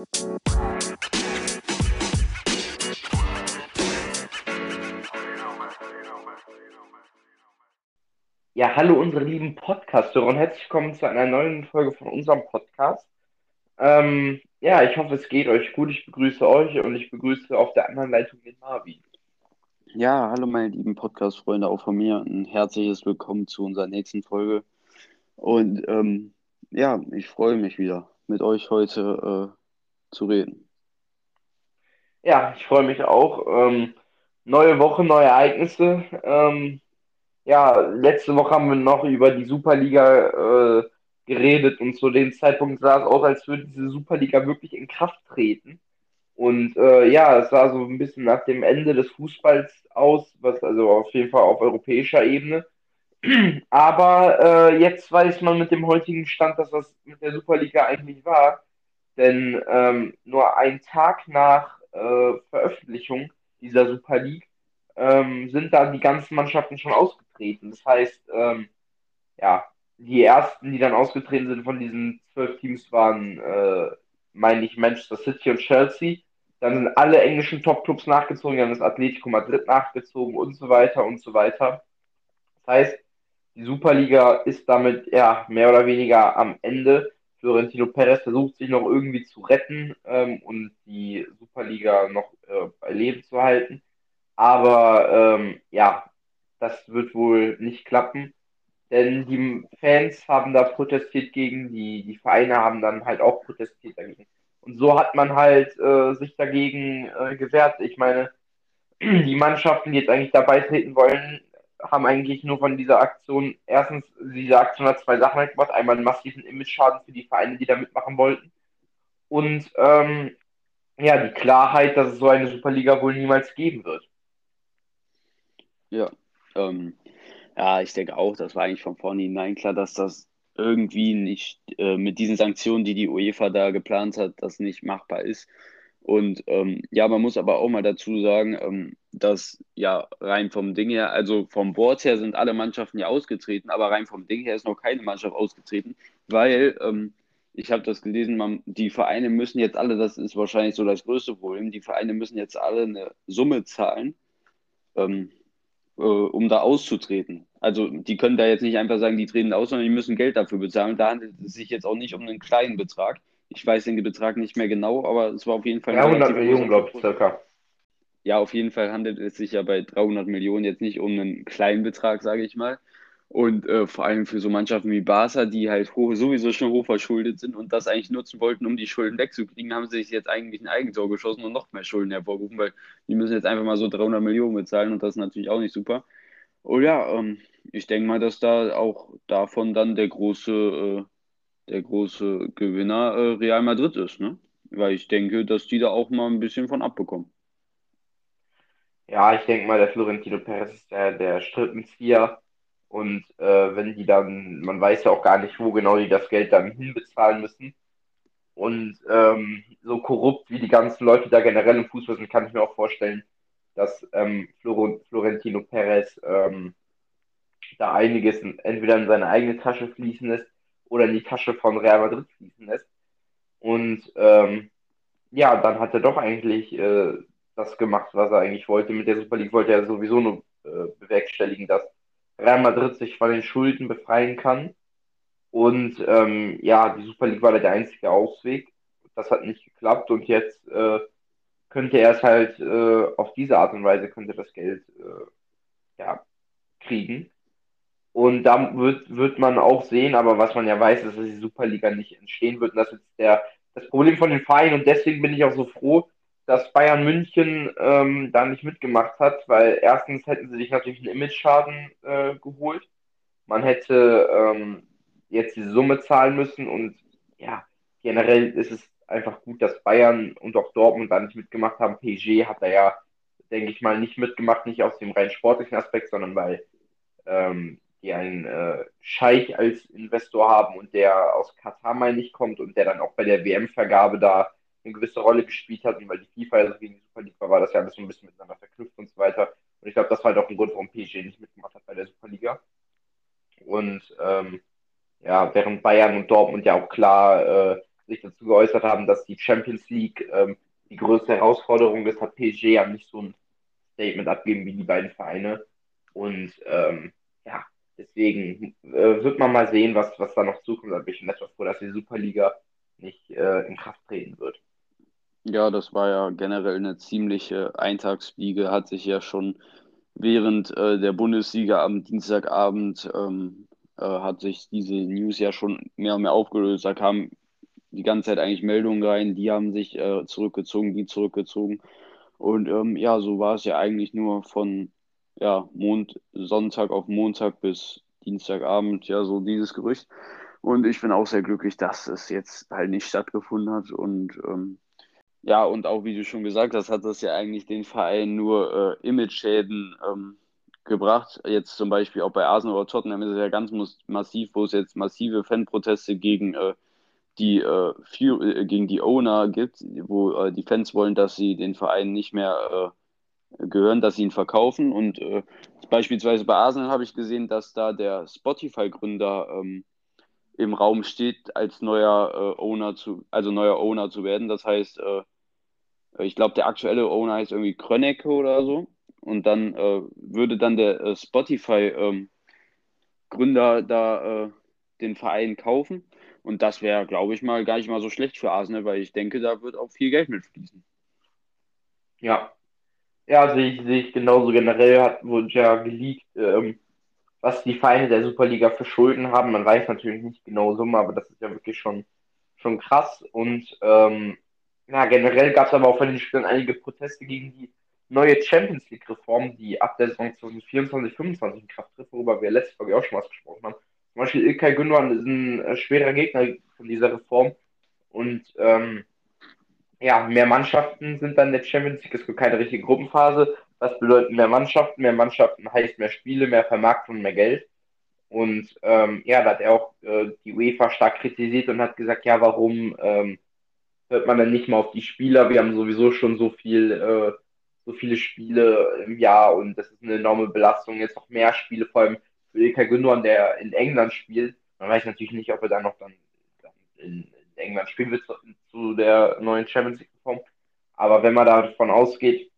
Ja, hallo unsere lieben Podcast-Hörer und herzlich willkommen zu einer neuen Folge von unserem Podcast. Ähm, ja, ich hoffe, es geht euch gut. Ich begrüße euch und ich begrüße auf der anderen Leitung den Marvin. Ja, hallo meine lieben Podcast-Freunde, auch von mir ein herzliches Willkommen zu unserer nächsten Folge. Und ähm, ja, ich freue mich wieder, mit euch heute äh, zu reden. Ja, ich freue mich auch. Ähm, neue Woche, neue Ereignisse. Ähm, ja, letzte Woche haben wir noch über die Superliga äh, geredet und zu dem Zeitpunkt sah es aus, als würde diese Superliga wirklich in Kraft treten. Und äh, ja, es sah so ein bisschen nach dem Ende des Fußballs aus, was also auf jeden Fall auf europäischer Ebene. Aber äh, jetzt weiß man mit dem heutigen Stand, dass das mit der Superliga eigentlich war. Denn ähm, nur ein Tag nach äh, Veröffentlichung dieser Super League ähm, sind da die ganzen Mannschaften schon ausgetreten. Das heißt, ähm, ja, die ersten, die dann ausgetreten sind von diesen zwölf Teams, waren, äh, meine ich, Manchester City und Chelsea. Dann sind alle englischen Top-Clubs nachgezogen, dann ist Atletico Madrid nachgezogen und so weiter und so weiter. Das heißt, die Superliga ist damit ja mehr oder weniger am Ende. Florentino Perez versucht sich noch irgendwie zu retten ähm, und die Superliga noch äh, bei Leben zu halten. Aber ähm, ja, das wird wohl nicht klappen. Denn die Fans haben da protestiert gegen, die, die Vereine haben dann halt auch protestiert dagegen. Und so hat man halt äh, sich dagegen äh, gewehrt. Ich meine, die Mannschaften, die jetzt eigentlich dabei treten wollen, haben eigentlich nur von dieser Aktion, erstens, diese Aktion hat zwei Sachen gemacht. Einmal einen massiven Image-Schaden für die Vereine, die da mitmachen wollten. Und ähm, ja, die Klarheit, dass es so eine Superliga wohl niemals geben wird. Ja, ähm, ja, ich denke auch, das war eigentlich von vornherein klar, dass das irgendwie nicht äh, mit diesen Sanktionen, die die UEFA da geplant hat, das nicht machbar ist. Und ähm, ja, man muss aber auch mal dazu sagen, ähm, dass ja rein vom Ding her, also vom Board her sind alle Mannschaften ja ausgetreten, aber rein vom Ding her ist noch keine Mannschaft ausgetreten, weil ähm, ich habe das gelesen, man, die Vereine müssen jetzt alle, das ist wahrscheinlich so das größte Problem, die Vereine müssen jetzt alle eine Summe zahlen, ähm, äh, um da auszutreten. Also die können da jetzt nicht einfach sagen, die treten aus, sondern die müssen Geld dafür bezahlen. Da handelt es sich jetzt auch nicht um einen kleinen Betrag. Ich weiß den Betrag nicht mehr genau, aber es war auf jeden Fall. 300 Millionen, glaube ich, circa. Ja, auf jeden Fall handelt es sich ja bei 300 Millionen jetzt nicht um einen kleinen Betrag, sage ich mal. Und äh, vor allem für so Mannschaften wie Barca, die halt hoch, sowieso schon hoch verschuldet sind und das eigentlich nutzen wollten, um die Schulden wegzukriegen, haben sie sich jetzt eigentlich ein Eigentor geschossen und noch mehr Schulden hervorgerufen, weil die müssen jetzt einfach mal so 300 Millionen bezahlen und das ist natürlich auch nicht super. Oh ja, ähm, ich denke mal, dass da auch davon dann der große, äh, der große Gewinner äh, Real Madrid ist, ne? Weil ich denke, dass die da auch mal ein bisschen von abbekommen. Ja, ich denke mal, der Florentino Perez ist der, der Strippenzieher und äh, wenn die dann, man weiß ja auch gar nicht, wo genau die das Geld dann hinbezahlen müssen. Und ähm, so korrupt wie die ganzen Leute da generell im Fußball sind, kann ich mir auch vorstellen, dass ähm, Flor Florentino Perez ähm, da einiges in, entweder in seine eigene Tasche fließen lässt oder in die Tasche von Real Madrid fließen lässt. Und ähm, ja, dann hat er doch eigentlich äh, das gemacht, was er eigentlich wollte. Mit der Super League wollte er sowieso nur äh, bewerkstelligen, dass Real Madrid sich von den Schulden befreien kann. Und ähm, ja, die Super League war der einzige Ausweg. Das hat nicht geklappt und jetzt äh, könnte er es halt äh, auf diese Art und Weise könnte das Geld äh, ja, kriegen. Und da wird, wird man auch sehen, aber was man ja weiß, ist, dass die Superliga nicht entstehen wird. Und das ist der, das Problem von den Vereinen. Und deswegen bin ich auch so froh, dass Bayern München ähm, da nicht mitgemacht hat, weil erstens hätten sie sich natürlich einen Image-Schaden äh, geholt. Man hätte ähm, jetzt die Summe zahlen müssen und ja, generell ist es einfach gut, dass Bayern und auch Dortmund da nicht mitgemacht haben. PSG hat da ja, denke ich mal, nicht mitgemacht, nicht aus dem rein sportlichen Aspekt, sondern weil ähm, die einen äh, Scheich als Investor haben und der aus Katar, meine ich, kommt und der dann auch bei der WM-Vergabe da eine gewisse Rolle gespielt hat und weil die FIFA ja so gegen die Super League war, war das ja alles so ein bisschen miteinander verknüpft und so weiter. Und ich glaube, das war halt auch ein Grund, warum PSG nicht mitgemacht hat bei der Superliga. Und ähm, ja, während Bayern und Dortmund ja auch klar äh, sich dazu geäußert haben, dass die Champions League ähm, die größte Herausforderung ist, hat PSG ja nicht so ein Statement abgeben wie die beiden Vereine. Und ähm, ja, deswegen äh, wird man mal sehen, was, was da noch zukommt. Da bin ich etwas froh, dass die Superliga nicht äh, in Kraft treten wird. Ja, das war ja generell eine ziemliche Eintagsfliege, hat sich ja schon während äh, der Bundesliga am Dienstagabend ähm, äh, hat sich diese News ja schon mehr und mehr aufgelöst. Da kamen die ganze Zeit eigentlich Meldungen rein, die haben sich äh, zurückgezogen, die zurückgezogen. Und ähm, ja, so war es ja eigentlich nur von ja, Mond, Sonntag auf Montag bis Dienstagabend, ja, so dieses Gerücht. Und ich bin auch sehr glücklich, dass es jetzt halt nicht stattgefunden hat. Und ähm, ja, und auch wie du schon gesagt hast, hat das ja eigentlich den Verein nur äh, Image-Schäden ähm, gebracht. Jetzt zum Beispiel auch bei Arsenal oder Tottenham ist es ja ganz massiv, wo es jetzt massive Fanproteste gegen äh, die äh, äh, gegen die Owner gibt, wo äh, die Fans wollen, dass sie den Verein nicht mehr äh, gehören, dass sie ihn verkaufen. Und äh, beispielsweise bei Arsenal habe ich gesehen, dass da der Spotify-Gründer ähm, im Raum steht, als neuer äh, Owner zu, also neuer Owner zu werden. Das heißt, ich glaube, der aktuelle Owner heißt irgendwie Krönecke oder so. Und dann würde dann der Spotify-Gründer ähm, da den Verein kaufen. Und das wäre, glaube ich mal, gar nicht mal so schlecht für Arsenal, weil ich denke, da wird auch viel Geld mitfließen. Ja. Ja, sehe ich, sehe ich genauso. Generell hat, wurde ja geleakt, ähm, was die Vereine der Superliga für Schulden haben. Man weiß natürlich nicht genau Summe, aber das ist ja wirklich schon, schon krass. Und ähm, ja, generell gab es aber auch von den Spielern einige Proteste gegen die neue Champions League-Reform, die ab der Saison 2024-25 in Kraft tritt, worüber wir letzte Folge auch schon was gesprochen haben. Zum Beispiel Ilkay Gündogan ist ein äh, schwerer Gegner von dieser Reform. Und ähm, ja, mehr Mannschaften sind dann in der Champions League. Es gibt keine richtige Gruppenphase. Das bedeutet mehr Mannschaften. Mehr Mannschaften heißt mehr Spiele, mehr Vermarktung mehr Geld. Und ähm, ja, da hat er auch äh, die UEFA stark kritisiert und hat gesagt, ja, warum ähm, hört man dann nicht mal auf die Spieler? Wir haben sowieso schon so viel, äh, so viele Spiele im Jahr und das ist eine enorme Belastung. Jetzt noch mehr Spiele, vor allem für Ilkay Gündogan, der in England spielt. Man weiß natürlich nicht, ob er dann noch dann, in, England spielen wird zu, zu der neuen Champions League Reform. Aber wenn man davon ausgeht,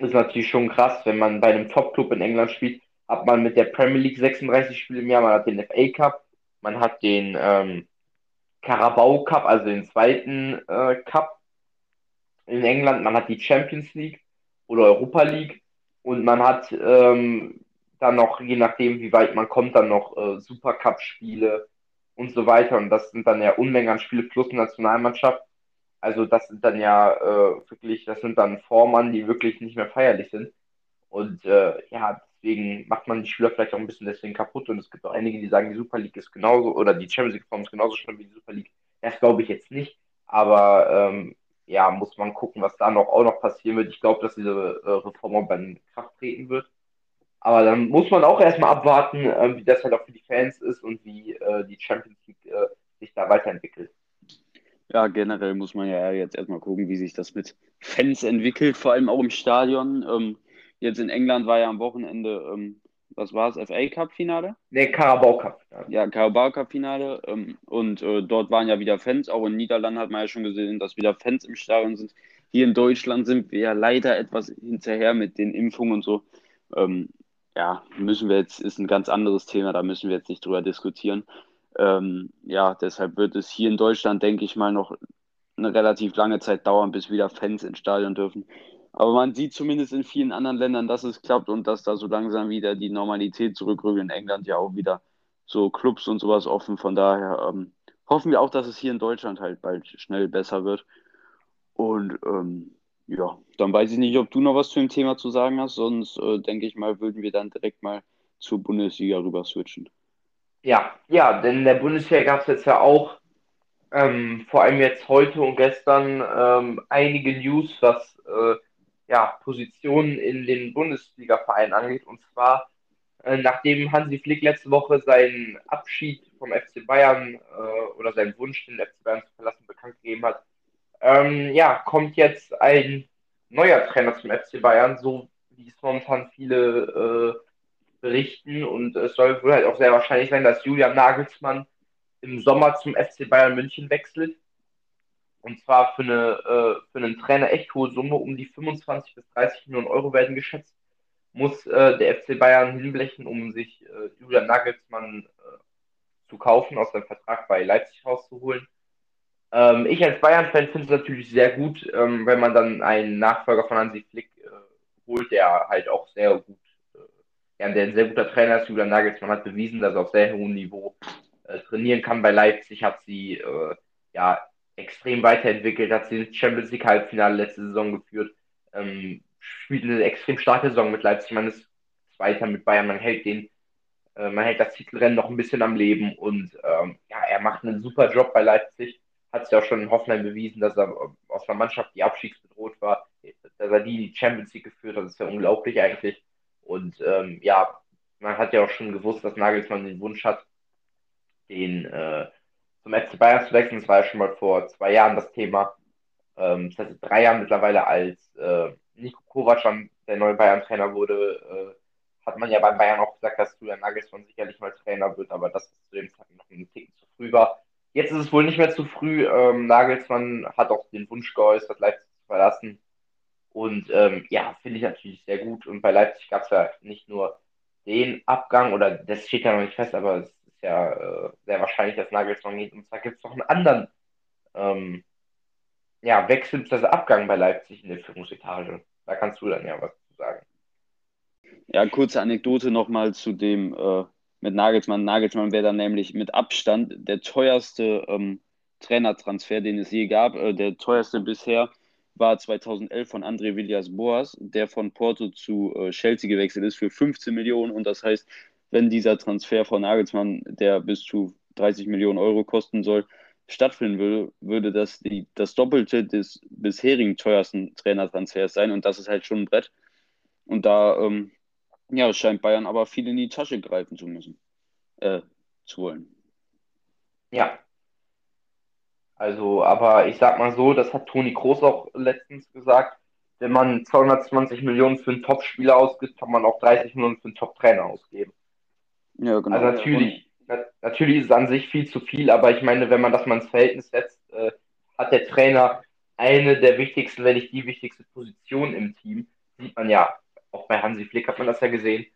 ist natürlich schon krass, wenn man bei einem Top-Club in England spielt, hat man mit der Premier League 36 Spiele im Jahr, man hat den FA Cup, man hat den ähm, Carabao Cup, also den zweiten äh, Cup in England, man hat die Champions League oder Europa League und man hat ähm, dann noch, je nachdem, wie weit man kommt, dann noch äh, Supercup-Spiele und so weiter. Und das sind dann ja Unmengen an Spiele plus Nationalmannschaft. Also das sind dann ja äh, wirklich, das sind dann Formen, die wirklich nicht mehr feierlich sind. Und äh, ja, deswegen macht man die Spieler vielleicht auch ein bisschen deswegen kaputt. Und es gibt auch einige, die sagen, die Super League ist genauso, oder die Champions League Form ist genauso schlimm wie die Super League. Das glaube ich jetzt nicht. Aber ähm, ja, muss man gucken, was da noch auch noch passieren wird. Ich glaube, dass diese äh, Reform auch bei Kraft treten wird. Aber dann muss man auch erstmal abwarten, äh, wie das halt auch für die Fans ist und wie äh, die Champions League äh, sich da weiterentwickelt. Ja, generell muss man ja jetzt erstmal gucken, wie sich das mit Fans entwickelt, vor allem auch im Stadion. Ähm, jetzt in England war ja am Wochenende, ähm, was war es, FA Cup Finale? Ne, Carabao Cup. Ja, Carabao Cup Finale. Ähm, und äh, dort waren ja wieder Fans. Auch in Niederlanden hat man ja schon gesehen, dass wieder Fans im Stadion sind. Hier in Deutschland sind wir ja leider etwas hinterher mit den Impfungen und so. Ähm, ja, müssen wir jetzt, ist ein ganz anderes Thema, da müssen wir jetzt nicht drüber diskutieren. Ähm, ja, deshalb wird es hier in Deutschland, denke ich mal, noch eine relativ lange Zeit dauern, bis wieder Fans ins Stadion dürfen. Aber man sieht zumindest in vielen anderen Ländern, dass es klappt und dass da so langsam wieder die Normalität zurückrückt. In England ja auch wieder so Clubs und sowas offen. Von daher ähm, hoffen wir auch, dass es hier in Deutschland halt bald schnell besser wird. Und ähm, ja, dann weiß ich nicht, ob du noch was zu dem Thema zu sagen hast, sonst äh, denke ich mal, würden wir dann direkt mal zur Bundesliga rüber switchen. Ja, ja, denn in der Bundesliga gab es jetzt ja auch, ähm, vor allem jetzt heute und gestern, ähm, einige News, was äh, ja, Positionen in den Bundesliga-Vereinen angeht. Und zwar, äh, nachdem Hansi Flick letzte Woche seinen Abschied vom FC Bayern äh, oder seinen Wunsch, den FC Bayern zu verlassen, bekannt gegeben hat, ähm, ja, kommt jetzt ein neuer Trainer zum FC Bayern, so wie es momentan viele äh, berichten. Und es soll wohl halt auch sehr wahrscheinlich sein, dass Julian Nagelsmann im Sommer zum FC Bayern München wechselt. Und zwar für, eine, äh, für einen Trainer echt hohe Summe, um die 25 bis 30 Millionen Euro werden geschätzt, muss äh, der FC Bayern hinblechen, um sich äh, Julian Nagelsmann äh, zu kaufen, aus seinem Vertrag bei Leipzig rauszuholen. Ähm, ich als Bayern-Fan finde es natürlich sehr gut, ähm, wenn man dann einen Nachfolger von Hansi Flick äh, holt, der halt auch sehr gut, ja, der ein sehr guter Trainer ist. Julian Nagelsmann hat bewiesen, dass er auf sehr hohem Niveau äh, trainieren kann. Bei Leipzig hat sie äh, ja extrem weiterentwickelt, hat sie ins Champions League Halbfinale letzte Saison geführt, ähm, spielt eine extrem starke Saison mit Leipzig. Man ist Zweiter mit Bayern, man hält den, äh, man hält das Titelrennen noch ein bisschen am Leben und ähm, ja, er macht einen super Job bei Leipzig. Hat es ja auch schon in Hoffenheim bewiesen, dass er aus einer Mannschaft, die abstiegsbedroht war, dass er die die Champions League geführt hat. Das ist ja unglaublich eigentlich. Und ähm, ja, man hat ja auch schon gewusst, dass Nagelsmann den Wunsch hat, den äh, zum FC Bayern zu wechseln. Das war ja schon mal vor zwei Jahren das Thema. Ähm, das heißt, drei Jahren mittlerweile, als äh, Nico Kovac dann der neue Bayern-Trainer wurde, äh, hat man ja beim Bayern auch gesagt, dass Julian Nagelsmann sicherlich mal Trainer wird, aber das zu dem Zeitpunkt noch ein Ticken zu früh war. Jetzt ist es wohl nicht mehr zu früh. Ähm, Nagelsmann hat auch den Wunsch geäußert, Leipzig zu verlassen. Und ähm, ja, finde ich natürlich sehr gut. Und bei Leipzig gab es ja nicht nur den Abgang, oder das steht ja noch nicht fest, aber es ist ja äh, sehr wahrscheinlich, dass Nagelsmann geht. Und zwar gibt es noch einen anderen ähm, ja, Wechsel bzw. Abgang bei Leipzig in der Führungsetage. Da kannst du dann ja was zu sagen. Ja, kurze Anekdote nochmal zu dem äh, mit Nagelsmann. Nagelsmann wäre dann nämlich mit Abstand der teuerste ähm, Trainertransfer, den es je gab. Äh, der teuerste bisher war 2011 von André Villas Boas, der von Porto zu äh, Chelsea gewechselt ist für 15 Millionen. Und das heißt, wenn dieser Transfer von Nagelsmann, der bis zu 30 Millionen Euro kosten soll, stattfinden würde, würde das die, das Doppelte des bisherigen teuersten Trainertransfers sein. Und das ist halt schon ein Brett. Und da ähm, ja, scheint Bayern aber viel in die Tasche greifen zu müssen, äh, zu wollen. Ja. Also, aber ich sag mal so, das hat Toni Kroos auch letztens gesagt, wenn man 220 Millionen für einen Top-Spieler ausgibt, kann man auch 30 Millionen für einen Top-Trainer ausgeben. Ja, genau. Also natürlich, na, natürlich ist es an sich viel zu viel, aber ich meine, wenn man das mal ins Verhältnis setzt, äh, hat der Trainer eine der wichtigsten, wenn nicht die wichtigste Position im Team. Sieht man ja auch bei Hansi Flick hat man das ja gesehen.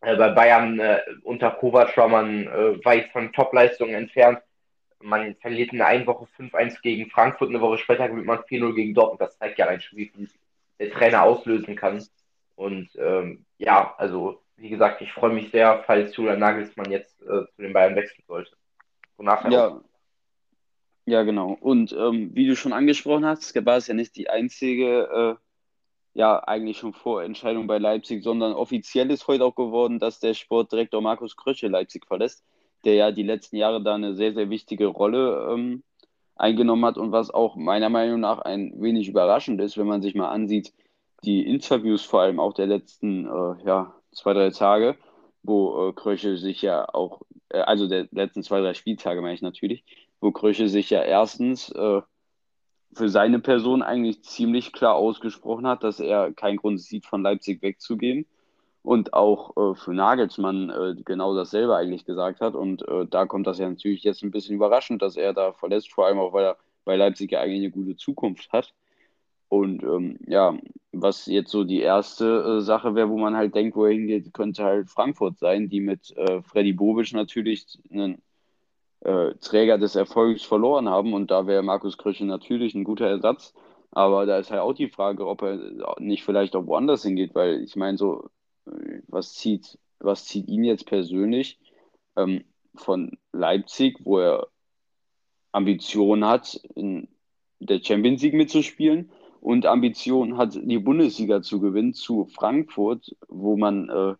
Äh, bei Bayern äh, unter Kovac war man äh, weit von Topleistungen entfernt. Man verliert in einer Woche 5-1 gegen Frankfurt, eine Woche später gewinnt man 4-0 gegen Dortmund. Das zeigt ja ein wie viel der Trainer auslösen kann. Und ähm, ja, also wie gesagt, ich freue mich sehr, falls Julian Nagelsmann jetzt äh, zu den Bayern wechseln sollte. Wonach ja. ja, genau. Und ähm, wie du schon angesprochen hast, war es ja nicht die einzige äh, ja eigentlich schon Vorentscheidung bei Leipzig, sondern offiziell ist heute auch geworden, dass der Sportdirektor Markus Krösche Leipzig verlässt, der ja die letzten Jahre da eine sehr, sehr wichtige Rolle ähm, eingenommen hat und was auch meiner Meinung nach ein wenig überraschend ist, wenn man sich mal ansieht, die Interviews vor allem auch der letzten äh, ja, zwei, drei Tage, wo äh, Krösche sich ja auch, äh, also der letzten zwei, drei Spieltage meine ich natürlich, wo Krösche sich ja erstens äh, für seine Person eigentlich ziemlich klar ausgesprochen hat, dass er keinen Grund sieht, von Leipzig wegzugehen. Und auch äh, für Nagelsmann äh, genau dasselbe eigentlich gesagt hat. Und äh, da kommt das ja natürlich jetzt ein bisschen überraschend, dass er da verlässt, vor allem auch, weil er bei Leipzig ja eigentlich eine gute Zukunft hat. Und ähm, ja, was jetzt so die erste äh, Sache wäre, wo man halt denkt, wo er hingeht, könnte halt Frankfurt sein, die mit äh, Freddy Bobic natürlich einen äh, Träger des Erfolgs verloren haben. Und da wäre Markus Krösche natürlich ein guter Ersatz. Aber da ist halt auch die Frage, ob er nicht vielleicht auch woanders hingeht, weil ich meine, so, was zieht, was zieht ihn jetzt persönlich ähm, von Leipzig, wo er Ambitionen hat, in der Champions League mitzuspielen und Ambitionen hat, die Bundesliga zu gewinnen, zu Frankfurt, wo man äh,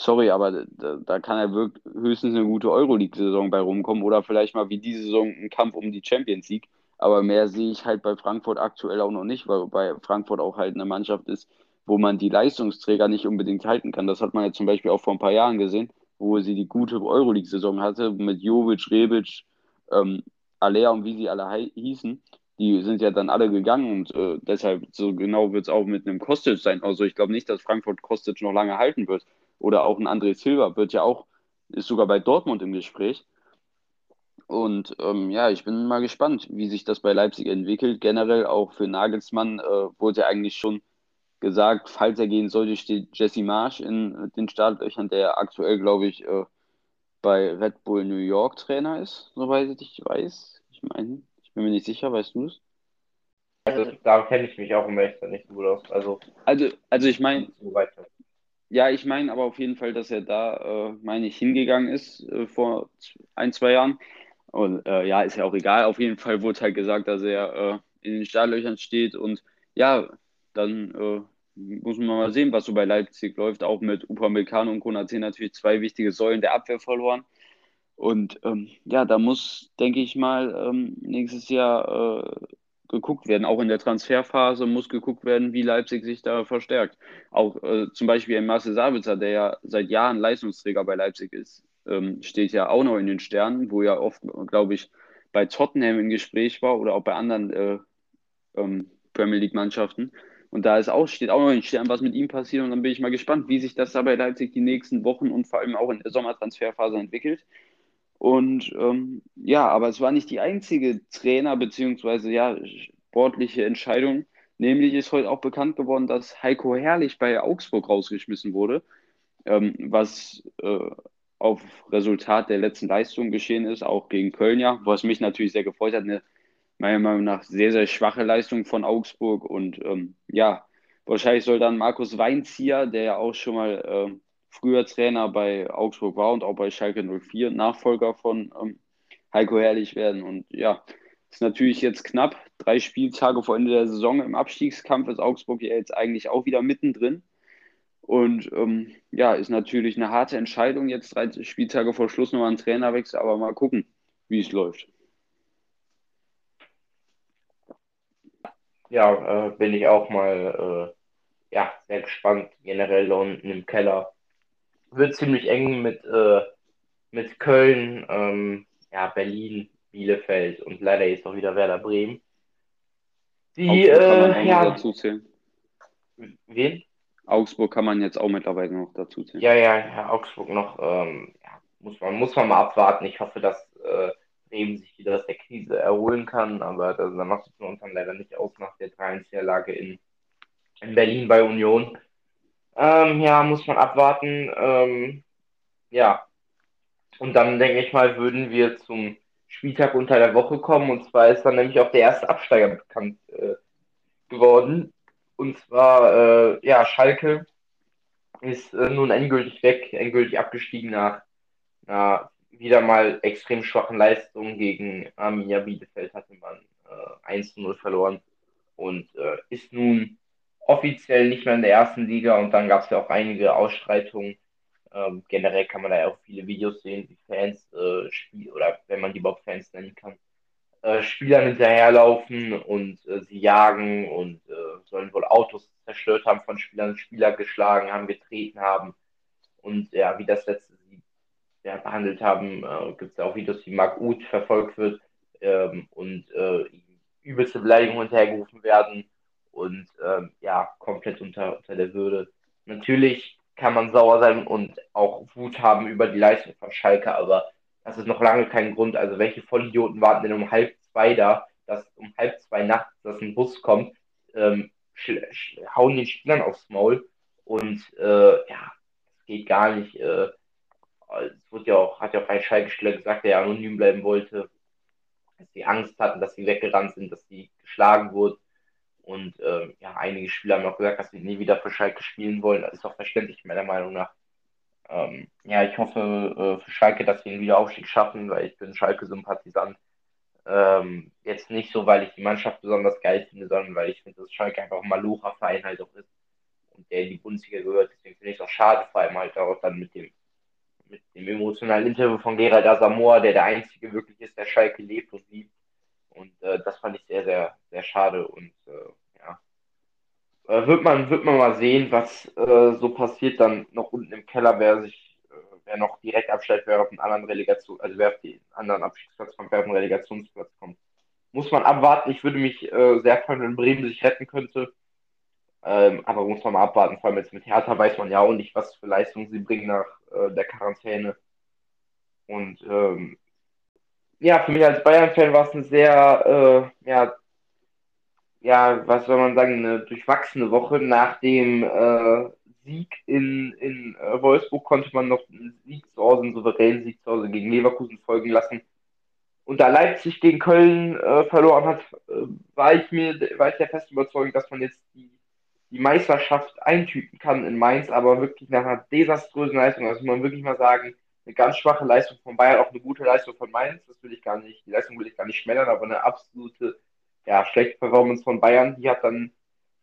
sorry, aber da, da kann ja wirklich höchstens eine gute Euroleague-Saison bei rumkommen oder vielleicht mal wie diese Saison ein Kampf um die Champions League. Aber mehr sehe ich halt bei Frankfurt aktuell auch noch nicht, weil bei Frankfurt auch halt eine Mannschaft ist, wo man die Leistungsträger nicht unbedingt halten kann. Das hat man ja zum Beispiel auch vor ein paar Jahren gesehen, wo sie die gute Euroleague-Saison hatte mit Jovic, Rebic, ähm, Alea und wie sie alle hießen. Die sind ja dann alle gegangen und äh, deshalb so genau wird es auch mit einem Kostic sein. Also ich glaube nicht, dass Frankfurt Kostic noch lange halten wird. Oder auch ein André Silva wird ja auch, ist sogar bei Dortmund im Gespräch. Und ähm, ja, ich bin mal gespannt, wie sich das bei Leipzig entwickelt. Generell auch für Nagelsmann äh, wurde ja eigentlich schon gesagt, falls er gehen sollte, steht Jesse Marsch in den Startlöchern, der aktuell, glaube ich, äh, bei Red Bull New York Trainer ist, soweit ich weiß. Ich meine, ich bin mir nicht sicher, weißt du es? Also da kenne ich mich auch im Echt nicht so gut aus. Also, Also, also ich meine, ja, ich meine aber auf jeden Fall, dass er da, äh, meine ich, hingegangen ist äh, vor ein, zwei Jahren. Und äh, ja, ist ja auch egal. Auf jeden Fall wurde halt gesagt, dass er äh, in den Startlöchern steht. Und ja, dann äh, muss man mal sehen, was so bei Leipzig läuft. Auch mit Upamecano und Konate natürlich zwei wichtige Säulen der Abwehr verloren. Und ähm, ja, da muss, denke ich mal, ähm, nächstes Jahr äh, geguckt werden. Auch in der Transferphase muss geguckt werden, wie Leipzig sich da verstärkt. Auch äh, zum Beispiel ein Marcel Sabitzer, der ja seit Jahren Leistungsträger bei Leipzig ist, ähm, steht ja auch noch in den Sternen, wo ja oft, glaube ich, bei Tottenham im Gespräch war oder auch bei anderen äh, ähm, Premier League-Mannschaften. Und da ist auch, steht auch noch in den Sternen, was mit ihm passiert. Und dann bin ich mal gespannt, wie sich das da bei Leipzig die nächsten Wochen und vor allem auch in der Sommertransferphase entwickelt. Und ähm, ja, aber es war nicht die einzige Trainer- bzw. ja, sportliche Entscheidung. Nämlich ist heute auch bekannt geworden, dass Heiko Herrlich bei Augsburg rausgeschmissen wurde, ähm, was äh, auf Resultat der letzten Leistung geschehen ist, auch gegen Köln ja, was mich natürlich sehr gefreut hat. Eine meiner Meinung nach sehr, sehr schwache Leistung von Augsburg. Und ähm, ja, wahrscheinlich soll dann Markus Weinzieher, der ja auch schon mal ähm, früher Trainer bei Augsburg war und auch bei Schalke 04, Nachfolger von ähm, Heiko Herrlich werden. Und ja, ist natürlich jetzt knapp. Drei Spieltage vor Ende der Saison im Abstiegskampf ist Augsburg ja jetzt eigentlich auch wieder mittendrin. Und ähm, ja, ist natürlich eine harte Entscheidung, jetzt drei Spieltage vor Schluss nochmal einen Trainerwechsel, aber mal gucken, wie es läuft. Ja, äh, bin ich auch mal äh, ja, sehr gespannt. Generell da unten im Keller. Wird ziemlich eng mit, äh, mit Köln, ähm, ja, Berlin, Bielefeld und leider jetzt auch wieder Werder Bremen. Die, Augsburg kann man auch äh, ja, dazu zählen. wen? Augsburg kann man jetzt auch mittlerweile noch dazu zählen. Ja, ja, ja, Augsburg noch, ähm, ja, muss man, muss man mal abwarten. Ich hoffe, dass äh, Bremen sich wieder aus der Krise erholen kann, aber da macht es für uns dann leider nicht aus nach der 3-1-Niederlage in, in Berlin bei Union. Ähm, ja, muss man abwarten. Ähm, ja, und dann denke ich mal, würden wir zum Spieltag unter der Woche kommen. Und zwar ist dann nämlich auch der erste Absteiger bekannt äh, geworden. Und zwar, äh, ja, Schalke ist äh, nun endgültig weg, endgültig abgestiegen nach einer wieder mal extrem schwachen Leistung gegen Arminia Bielefeld hatte man äh, 1-0 verloren und äh, ist nun offiziell nicht mehr in der ersten Liga und dann gab es ja auch einige Ausschreitungen. Ähm, generell kann man da ja auch viele Videos sehen, wie Fans äh, spielen oder wenn man die überhaupt Fans nennen kann, äh, Spielern hinterherlaufen und äh, sie jagen und äh, sollen wohl Autos zerstört haben von Spielern, Spieler geschlagen haben, getreten haben. Und ja, wie das letzte ja, behandelt haben, äh, gibt es auch Videos, wie Marc Uth verfolgt wird ähm, und äh, übelste Beleidigungen hinterhergerufen werden und ähm, ja, komplett unter, unter der Würde. Natürlich kann man sauer sein und auch Wut haben über die Leistung von Schalke, aber das ist noch lange kein Grund. Also welche Vollidioten warten denn um halb zwei da, dass um halb zwei nachts, dass ein Bus kommt, ähm, hauen den Spielern aufs Maul und äh, ja, geht gar nicht. Äh, wurde ja auch, hat ja auch ein Schalke-Spieler gesagt, der anonym bleiben wollte, dass sie Angst hatten, dass sie weggerannt sind, dass sie geschlagen wurden. Und ähm, ja, einige Spieler haben auch gesagt, dass sie nie wieder für Schalke spielen wollen. Das ist auch verständlich, meiner Meinung nach. Ähm, ja, ich hoffe äh, für Schalke, dass sie den Wiederaufstieg schaffen, weil ich bin Schalke-Sympathisant. Ähm, jetzt nicht so, weil ich die Mannschaft besonders geil finde, sondern weil ich finde, dass Schalke einfach ein Malocher-Verein halt auch ist und der in die Bundesliga gehört. Deswegen finde ich es auch schade, vor allem halt auch dann mit dem, mit dem emotionalen Interview von Gerald Asamoah, der der Einzige wirklich ist, der Schalke lebt und liebt. Und äh, das fand ich sehr, sehr, sehr schade. Und äh, ja, äh, wird man, wird man mal sehen, was äh, so passiert dann noch unten im Keller, wer sich, äh, wer noch direkt absteigt, wer auf einen anderen Relegation, also wer auf den anderen Abstiegsplatz kommt, wer auf den Relegationsplatz kommt. Muss man abwarten. Ich würde mich äh, sehr freuen, wenn Bremen sich retten könnte. Ähm, aber muss man mal abwarten. Vor allem jetzt mit Hertha weiß man ja auch nicht, was für Leistungen sie bringen nach äh, der Quarantäne. Und ähm, ja, für mich als Bayern-Fan war es eine sehr, äh, ja, ja, was soll man sagen, eine durchwachsene Woche. Nach dem äh, Sieg in, in äh, Wolfsburg konnte man noch einen Sieg zu Hause, einen souveränen Sieg zu Hause gegen Leverkusen folgen lassen. Und da Leipzig gegen Köln äh, verloren hat, äh, war ich mir, war ich der festen Überzeugung, dass man jetzt die, die Meisterschaft eintüten kann in Mainz, aber wirklich nach einer desaströsen Leistung, also muss man wirklich mal sagen, eine ganz schwache Leistung von Bayern, auch eine gute Leistung von Mainz, das will ich gar nicht, die Leistung will ich gar nicht schmälern, aber eine absolute, ja, schlechte Performance von Bayern, die hat dann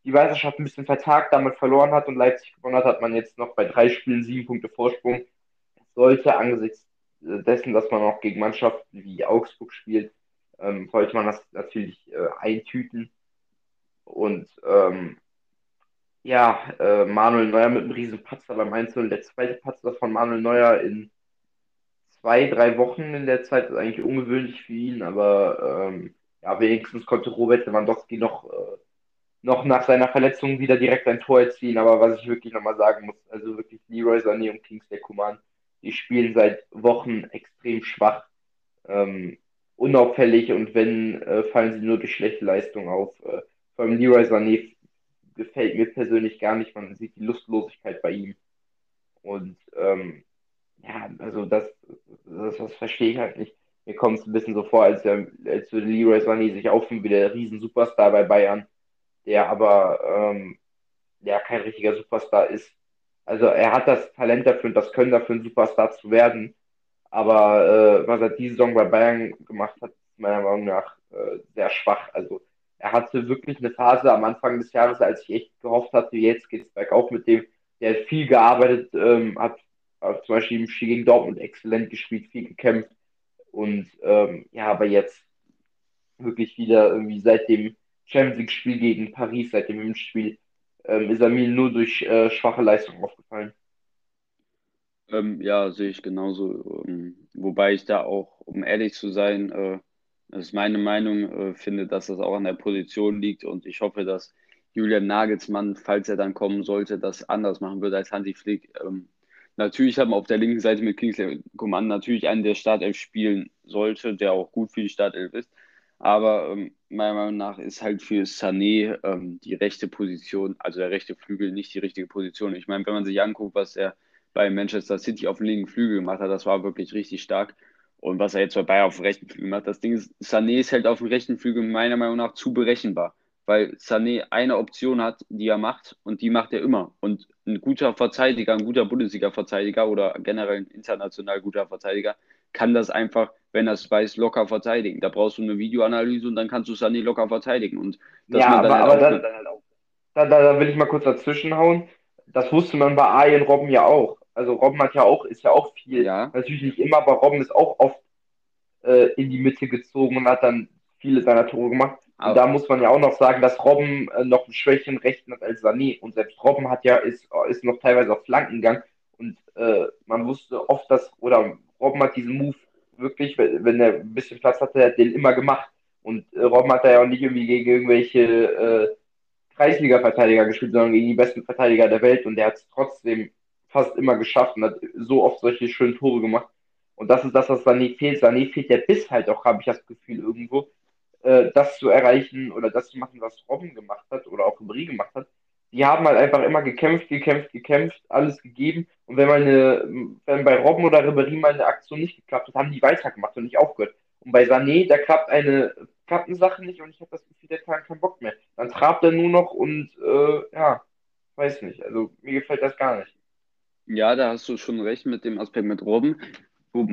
die Meisterschaft ein bisschen vertagt, damit verloren hat und Leipzig gewonnen hat, hat man jetzt noch bei drei Spielen sieben Punkte Vorsprung. Das sollte angesichts dessen, dass man auch gegen Mannschaften wie Augsburg spielt, ähm, sollte man das natürlich äh, eintüten. Und ähm, ja, äh, Manuel Neuer mit einem riesen Patzer beim Einzelnen. Der zweite Patzer von Manuel Neuer in zwei, drei Wochen in der Zeit ist eigentlich ungewöhnlich für ihn, aber ähm, ja, wenigstens konnte Robert Lewandowski noch, äh, noch nach seiner Verletzung wieder direkt ein Tor erzielen. Aber was ich wirklich nochmal sagen muss, also wirklich Leroy Sané und Kingsley Coman, die spielen seit Wochen extrem schwach, ähm, unauffällig und wenn, äh, fallen sie nur durch schlechte Leistung auf. Äh, vor allem Leroy Sané gefällt mir persönlich gar nicht. Man sieht die Lustlosigkeit bei ihm. Und ähm, ja, also das, das, das verstehe ich halt nicht. Mir kommt es ein bisschen so vor, als, als würde Leroy Sané sich aufführen wie der Riesen-Superstar bei Bayern, der aber ähm, ja kein richtiger Superstar ist. Also er hat das Talent dafür und das Können dafür, ein Superstar zu werden. Aber äh, was er diese Saison bei Bayern gemacht hat, ist meiner Meinung nach äh, sehr schwach. Also er hatte wirklich eine Phase am Anfang des Jahres, als ich echt gehofft hatte, jetzt geht es bergauf mit dem. Der hat viel gearbeitet, ähm, hat, hat zum Beispiel im Spiel gegen Dortmund exzellent gespielt, viel gekämpft. Und ähm, ja, aber jetzt wirklich wieder irgendwie seit dem Champions League-Spiel gegen Paris, seit dem Hinspiel, ähm, ist er mir nur durch äh, schwache Leistung aufgefallen. Ähm, ja, sehe ich genauso. Ähm, wobei ich da auch, um ehrlich zu sein, äh, das ist meine Meinung, äh, finde, dass das auch an der Position liegt und ich hoffe, dass Julian Nagelsmann, falls er dann kommen sollte, das anders machen würde als Hansi Flick. Ähm, natürlich haben wir auf der linken Seite mit Kingsley Coman natürlich einen, der Startelf spielen sollte, der auch gut für die Startelf ist. Aber ähm, meiner Meinung nach ist halt für Sané ähm, die rechte Position, also der rechte Flügel, nicht die richtige Position. Ich meine, wenn man sich anguckt, was er bei Manchester City auf dem linken Flügel gemacht hat, das war wirklich richtig stark. Und was er jetzt bei Bayern auf dem rechten Flügel macht, das Ding ist, Sané ist halt auf dem rechten Flügel meiner Meinung nach zu berechenbar. Weil Sané eine Option hat, die er macht und die macht er immer. Und ein guter Verteidiger, ein guter Bundesliga-Verteidiger oder generell ein international guter Verteidiger kann das einfach, wenn er es weiß, locker verteidigen. Da brauchst du eine Videoanalyse und dann kannst du Sané locker verteidigen. Und das ja, aber, halt aber dann, dann halt auch. Da, da, da will ich mal kurz dazwischenhauen. Das wusste man bei Arjen Robben ja auch. Also Robben hat ja auch, ist ja auch viel, ja. natürlich nicht immer, aber Robben ist auch oft äh, in die Mitte gezogen und hat dann viele seiner Tore gemacht. Und da muss man ja auch noch sagen, dass Robben äh, noch einen schwächeren Rechten hat als Sané. Und selbst Robben hat ja, ist, ist noch teilweise auf Flanken gegangen. Und äh, man wusste oft, dass, oder Robben hat diesen Move wirklich, wenn er ein bisschen Platz hatte, hat den immer gemacht. Und äh, Robben hat da ja auch nicht irgendwie gegen irgendwelche äh, Kreisliga-Verteidiger gespielt, sondern gegen die besten Verteidiger der Welt. Und der hat es trotzdem fast immer geschafft und hat so oft solche schönen Tore gemacht. Und das ist das, was Sané fehlt. Sané fehlt der Biss halt auch, habe ich das Gefühl, irgendwo, äh, das zu erreichen oder das zu machen, was Robben gemacht hat oder auch Ribéry gemacht hat. Die haben halt einfach immer gekämpft, gekämpft, gekämpft, alles gegeben. Und wenn mal wenn bei Robben oder Ribéry mal eine Aktion nicht geklappt hat, haben die weitergemacht und nicht aufgehört. Und bei Sané, da klappt eine, klappt eine Sache nicht und ich habe das Gefühl, der hat keinen Bock mehr. Dann trabt er nur noch und äh, ja, weiß nicht. Also mir gefällt das gar nicht. Ja, da hast du schon recht mit dem Aspekt mit Robben. Wo,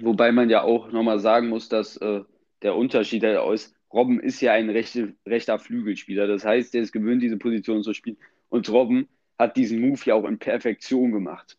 wobei man ja auch nochmal sagen muss, dass äh, der Unterschied halt ist, Robben ist ja ein rechte, rechter Flügelspieler. Das heißt, der ist gewöhnt, diese Position zu spielen. Und Robben hat diesen Move ja auch in Perfektion gemacht.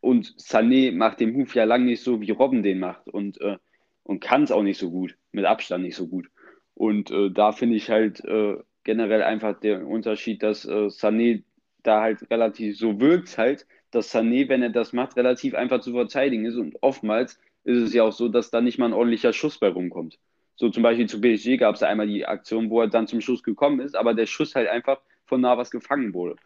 Und Sané macht den Move ja lang nicht so, wie Robben den macht. Und, äh, und kann es auch nicht so gut. Mit Abstand nicht so gut. Und äh, da finde ich halt äh, generell einfach der Unterschied, dass äh, Sané da halt relativ so wirkt halt, dass Sané, wenn er das macht, relativ einfach zu verteidigen ist. Und oftmals ist es ja auch so, dass da nicht mal ein ordentlicher Schuss bei rumkommt. So zum Beispiel zu PSG gab es einmal die Aktion, wo er dann zum Schuss gekommen ist, aber der Schuss halt einfach von Navas gefangen wurde.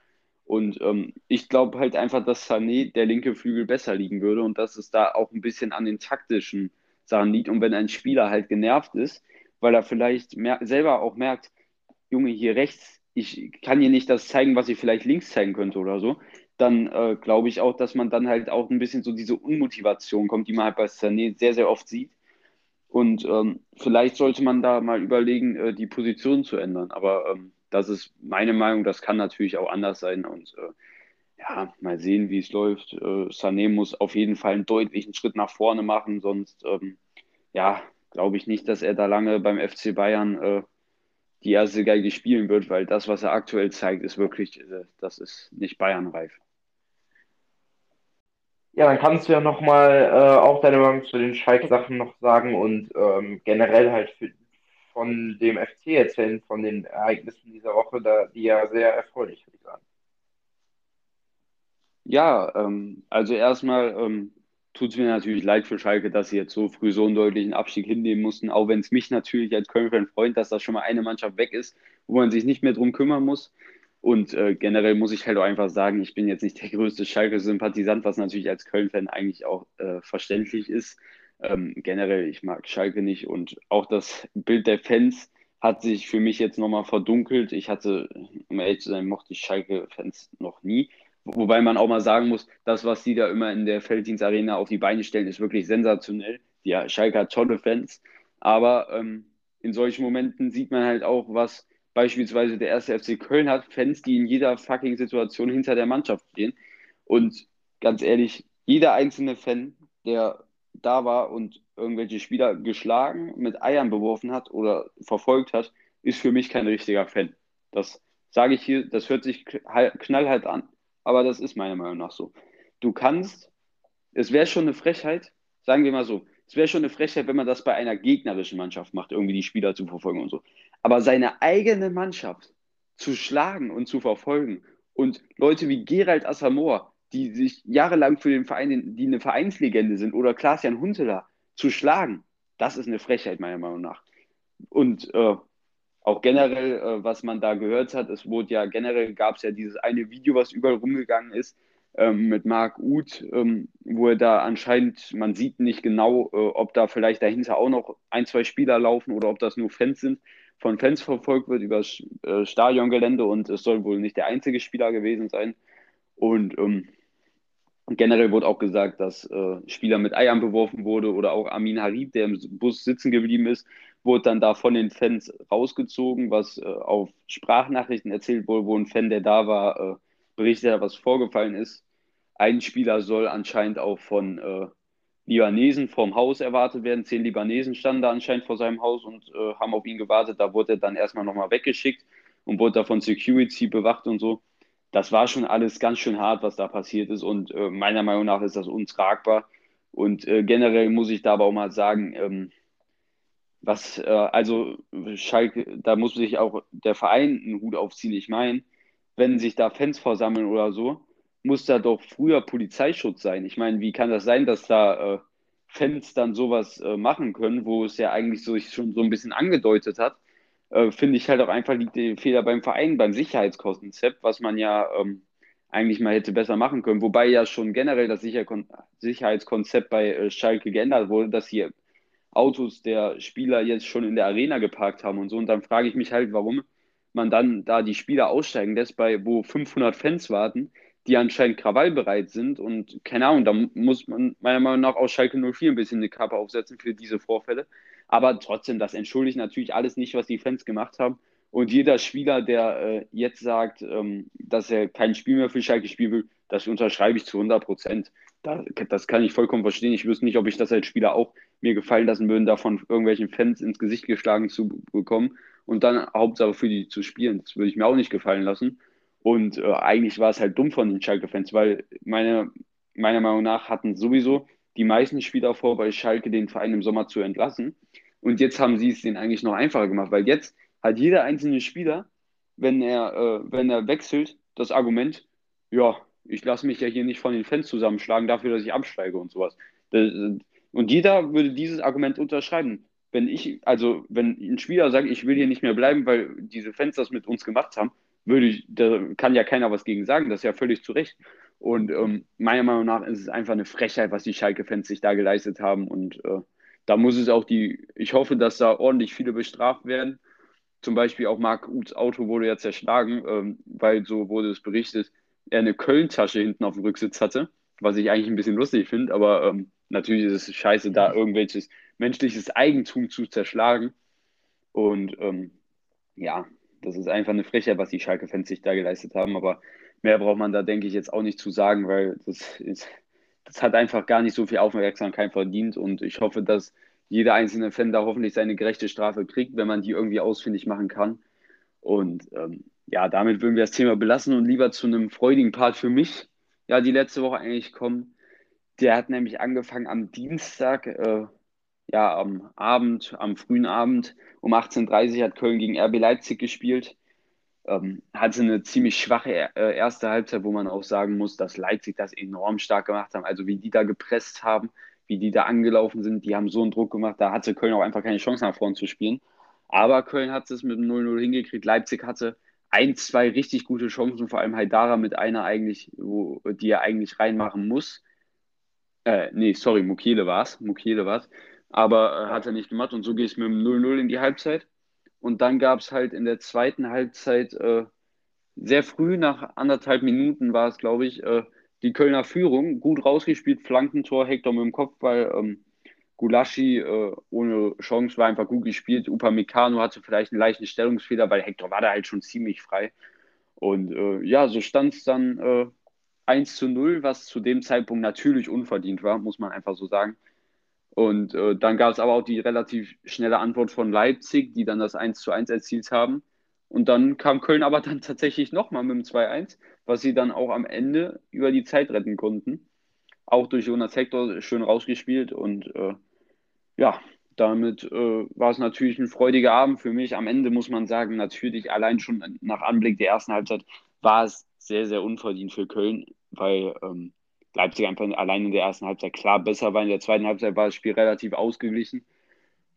Und ähm, ich glaube halt einfach, dass Sané der linke Flügel besser liegen würde und dass es da auch ein bisschen an den taktischen Sachen liegt. Und wenn ein Spieler halt genervt ist, weil er vielleicht selber auch merkt, Junge, hier rechts, ich kann hier nicht das zeigen, was ich vielleicht links zeigen könnte oder so, dann äh, glaube ich auch, dass man dann halt auch ein bisschen so diese Unmotivation kommt, die man halt bei Sané sehr, sehr oft sieht. Und ähm, vielleicht sollte man da mal überlegen, äh, die Position zu ändern. Aber ähm, das ist meine Meinung, das kann natürlich auch anders sein. Und äh, ja, mal sehen, wie es läuft. Äh, Sané muss auf jeden Fall einen deutlichen Schritt nach vorne machen, sonst ähm, ja, glaube ich nicht, dass er da lange beim FC Bayern äh, die erste Geige spielen wird, weil das, was er aktuell zeigt, ist wirklich, äh, das ist nicht Bayern-reif. Ja, dann kannst du ja nochmal äh, auch deine Meinung zu den Schalke-Sachen noch sagen und ähm, generell halt für, von dem FC erzählen, von den Ereignissen dieser Woche, da, die ja sehr erfreulich, sagen. Ja, ähm, also erstmal ähm, tut es mir natürlich leid für Schalke, dass sie jetzt so früh so einen deutlichen Abstieg hinnehmen mussten, auch wenn es mich natürlich als Köln-Fan freut, dass da schon mal eine Mannschaft weg ist, wo man sich nicht mehr drum kümmern muss. Und äh, generell muss ich halt auch einfach sagen, ich bin jetzt nicht der größte Schalke-Sympathisant, was natürlich als Köln-Fan eigentlich auch äh, verständlich ist. Ähm, generell, ich mag Schalke nicht und auch das Bild der Fans hat sich für mich jetzt nochmal verdunkelt. Ich hatte, um ehrlich zu sein, mochte ich Schalke-Fans noch nie. Wobei man auch mal sagen muss, das, was die da immer in der Felddienstarena auf die Beine stellen, ist wirklich sensationell. Ja, Schalke hat tolle Fans, aber ähm, in solchen Momenten sieht man halt auch, was beispielsweise der erste FC Köln hat, Fans, die in jeder fucking Situation hinter der Mannschaft stehen. Und ganz ehrlich, jeder einzelne Fan, der da war und irgendwelche Spieler geschlagen, mit Eiern beworfen hat oder verfolgt hat, ist für mich kein richtiger Fan. Das sage ich hier, das hört sich knallhart an, aber das ist meiner Meinung nach so. Du kannst, es wäre schon eine Frechheit, sagen wir mal so, es wäre schon eine Frechheit, wenn man das bei einer gegnerischen Mannschaft macht, irgendwie die Spieler zu verfolgen und so. Aber seine eigene Mannschaft zu schlagen und zu verfolgen und Leute wie Gerald Asamoah, die sich jahrelang für den Verein, die eine Vereinslegende sind, oder Klaas-Jan Huntelaar zu schlagen, das ist eine Frechheit meiner Meinung nach. Und äh, auch generell, äh, was man da gehört hat, es wurde ja generell gab es ja dieses eine Video, was überall rumgegangen ist, ähm, mit Marc Uth, ähm, wo er da anscheinend, man sieht nicht genau, äh, ob da vielleicht dahinter auch noch ein, zwei Spieler laufen oder ob das nur Fans sind, von Fans verfolgt wird über äh, Stadiongelände und es soll wohl nicht der einzige Spieler gewesen sein. Und ähm, generell wurde auch gesagt, dass äh, Spieler mit Eiern beworfen wurde oder auch Amin Harib, der im Bus sitzen geblieben ist, wurde dann da von den Fans rausgezogen, was äh, auf Sprachnachrichten erzählt wurde, wo ein Fan, der da war, äh, berichtet hat, was vorgefallen ist. Ein Spieler soll anscheinend auch von äh, Libanesen vorm Haus erwartet werden. Zehn Libanesen standen da anscheinend vor seinem Haus und äh, haben auf ihn gewartet. Da wurde er dann erstmal nochmal weggeschickt und wurde da von Security bewacht und so. Das war schon alles ganz schön hart, was da passiert ist und äh, meiner Meinung nach ist das untragbar. Und äh, generell muss ich da aber auch mal sagen, ähm, was, äh, also Schalke, da muss sich auch der Verein einen Hut aufziehen. Ich meine, wenn sich da Fans versammeln oder so, muss da doch früher Polizeischutz sein. Ich meine, wie kann das sein, dass da äh, Fans dann sowas äh, machen können, wo es ja eigentlich so schon so ein bisschen angedeutet hat? Äh, Finde ich halt auch einfach liegt der Fehler beim Verein, beim Sicherheitskonzept, was man ja ähm, eigentlich mal hätte besser machen können. Wobei ja schon generell das Sicherkon Sicherheitskonzept bei äh, Schalke geändert wurde, dass hier Autos der Spieler jetzt schon in der Arena geparkt haben und so. Und dann frage ich mich halt, warum man dann da die Spieler aussteigen lässt, bei wo 500 Fans warten, die anscheinend krawallbereit sind. Und keine Ahnung, da muss man meiner Meinung nach aus Schalke 04 ein bisschen eine Kappe aufsetzen für diese Vorfälle. Aber trotzdem, das entschuldigt natürlich alles nicht, was die Fans gemacht haben. Und jeder Spieler, der äh, jetzt sagt, ähm, dass er kein Spiel mehr für Schalke spielen will, das unterschreibe ich zu 100 Prozent. Da, das kann ich vollkommen verstehen. Ich wüsste nicht, ob ich das als Spieler auch mir gefallen lassen würde, davon irgendwelchen Fans ins Gesicht geschlagen zu bekommen und dann Hauptsache für die zu spielen. Das würde ich mir auch nicht gefallen lassen. Und äh, eigentlich war es halt dumm von den Schalke-Fans, weil meine, meiner Meinung nach hatten sowieso die meisten Spieler vor, bei Schalke den Verein im Sommer zu entlassen. Und jetzt haben sie es denen eigentlich noch einfacher gemacht, weil jetzt hat jeder einzelne Spieler, wenn er, äh, wenn er wechselt, das Argument, ja, ich lasse mich ja hier nicht von den Fans zusammenschlagen dafür, dass ich absteige und sowas. Und jeder würde dieses Argument unterschreiben. Wenn ich, also wenn ein Spieler sagt, ich will hier nicht mehr bleiben, weil diese Fans das mit uns gemacht haben, würde ich, da kann ja keiner was gegen sagen, das ist ja völlig zu Recht. Und ähm, meiner Meinung nach ist es einfach eine Frechheit, was die Schalke-Fans sich da geleistet haben. Und äh, da muss es auch die, ich hoffe, dass da ordentlich viele bestraft werden. Zum Beispiel auch Marc Uths Auto wurde ja zerschlagen, ähm, weil so wurde es berichtet, er eine Köln-Tasche hinten auf dem Rücksitz hatte, was ich eigentlich ein bisschen lustig finde, aber ähm, natürlich ist es scheiße, da irgendwelches menschliches Eigentum zu zerschlagen. Und ähm, ja, das ist einfach eine Frechheit, was die Schalke-Fans sich da geleistet haben. Aber mehr braucht man da, denke ich, jetzt auch nicht zu sagen, weil das, ist, das hat einfach gar nicht so viel Aufmerksamkeit verdient. Und ich hoffe, dass jeder einzelne Fan da hoffentlich seine gerechte Strafe kriegt, wenn man die irgendwie ausfindig machen kann. Und ähm, ja, damit würden wir das Thema belassen und lieber zu einem freudigen Part für mich, ja, die letzte Woche eigentlich kommen. Der hat nämlich angefangen am Dienstag, äh, ja, am Abend, am frühen Abend um 18.30 Uhr hat Köln gegen RB Leipzig gespielt. Ähm, hatte eine ziemlich schwache äh, erste Halbzeit, wo man auch sagen muss, dass Leipzig das enorm stark gemacht haben. Also wie die da gepresst haben, wie die da angelaufen sind, die haben so einen Druck gemacht, da hatte Köln auch einfach keine Chance nach vorne zu spielen. Aber Köln hat es mit 0-0 hingekriegt. Leipzig hatte ein, zwei richtig gute Chancen, vor allem Haidara mit einer eigentlich, wo, die er eigentlich reinmachen muss. Äh, nee, sorry, Mukiele war es. Mukiele war es aber äh, hat er nicht gemacht und so geht es mit dem 0-0 in die Halbzeit. Und dann gab es halt in der zweiten Halbzeit äh, sehr früh, nach anderthalb Minuten war es, glaube ich, äh, die Kölner Führung. Gut rausgespielt, Flankentor, Hector mit dem Kopfball. Ähm, Gulaschi äh, ohne Chance war einfach gut gespielt. Upamecano hatte vielleicht einen leichten Stellungsfehler, weil Hector war da halt schon ziemlich frei. Und äh, ja, so stand es dann äh, 1 zu 0, was zu dem Zeitpunkt natürlich unverdient war, muss man einfach so sagen. Und äh, dann gab es aber auch die relativ schnelle Antwort von Leipzig, die dann das 1 zu 1 erzielt haben. Und dann kam Köln aber dann tatsächlich nochmal mit dem 2-1, was sie dann auch am Ende über die Zeit retten konnten. Auch durch Jonas Hector schön rausgespielt. Und äh, ja, damit äh, war es natürlich ein freudiger Abend für mich. Am Ende muss man sagen, natürlich allein schon nach Anblick der ersten Halbzeit war es sehr, sehr unverdient für Köln, weil ähm, Leipzig einfach allein in der ersten Halbzeit klar besser war. In der zweiten Halbzeit war das Spiel relativ ausgeglichen.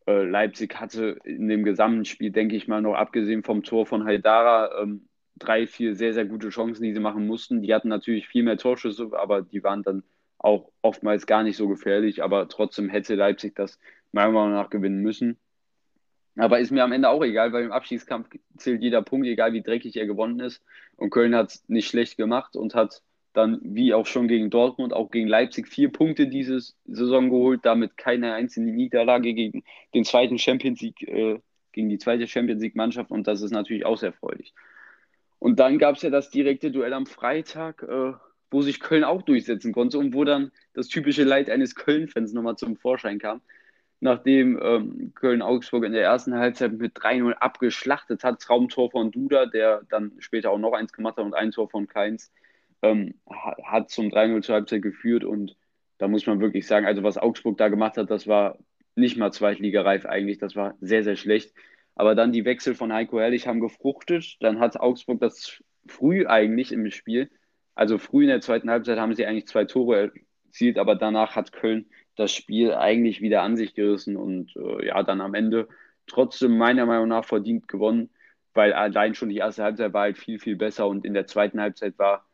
Äh, Leipzig hatte in dem gesamten Spiel, denke ich mal, noch abgesehen vom Tor von Haidara, ähm, drei, vier sehr, sehr gute Chancen, die sie machen mussten. Die hatten natürlich viel mehr Torschüsse, aber die waren dann auch oftmals gar nicht so gefährlich. Aber trotzdem hätte Leipzig das meiner Meinung nach gewinnen müssen. Aber ist mir am Ende auch egal, weil im Abschiedskampf zählt jeder Punkt, egal wie dreckig er gewonnen ist. Und Köln hat es nicht schlecht gemacht und hat dann wie auch schon gegen Dortmund, auch gegen Leipzig vier Punkte diese Saison geholt, damit keine einzige Niederlage gegen den zweiten Champions League, äh, gegen die zweite Champions League Mannschaft und das ist natürlich auch sehr freudig. Und dann gab es ja das direkte Duell am Freitag, äh, wo sich Köln auch durchsetzen konnte und wo dann das typische Leid eines Köln-Fans nochmal zum Vorschein kam. Nachdem ähm, Köln-Augsburg in der ersten Halbzeit mit 3-0 abgeschlachtet hat, Traumtor von Duda, der dann später auch noch eins gemacht hat und ein Tor von Keins ähm, hat zum 3-0 zur Halbzeit geführt und da muss man wirklich sagen, also was Augsburg da gemacht hat, das war nicht mal zweitligareif eigentlich, das war sehr, sehr schlecht. Aber dann die Wechsel von Heiko Herrlich haben gefruchtet, dann hat Augsburg das früh eigentlich im Spiel, also früh in der zweiten Halbzeit haben sie eigentlich zwei Tore erzielt, aber danach hat Köln das Spiel eigentlich wieder an sich gerissen und äh, ja, dann am Ende trotzdem meiner Meinung nach verdient gewonnen, weil allein schon die erste Halbzeit war halt viel, viel besser und in der zweiten Halbzeit war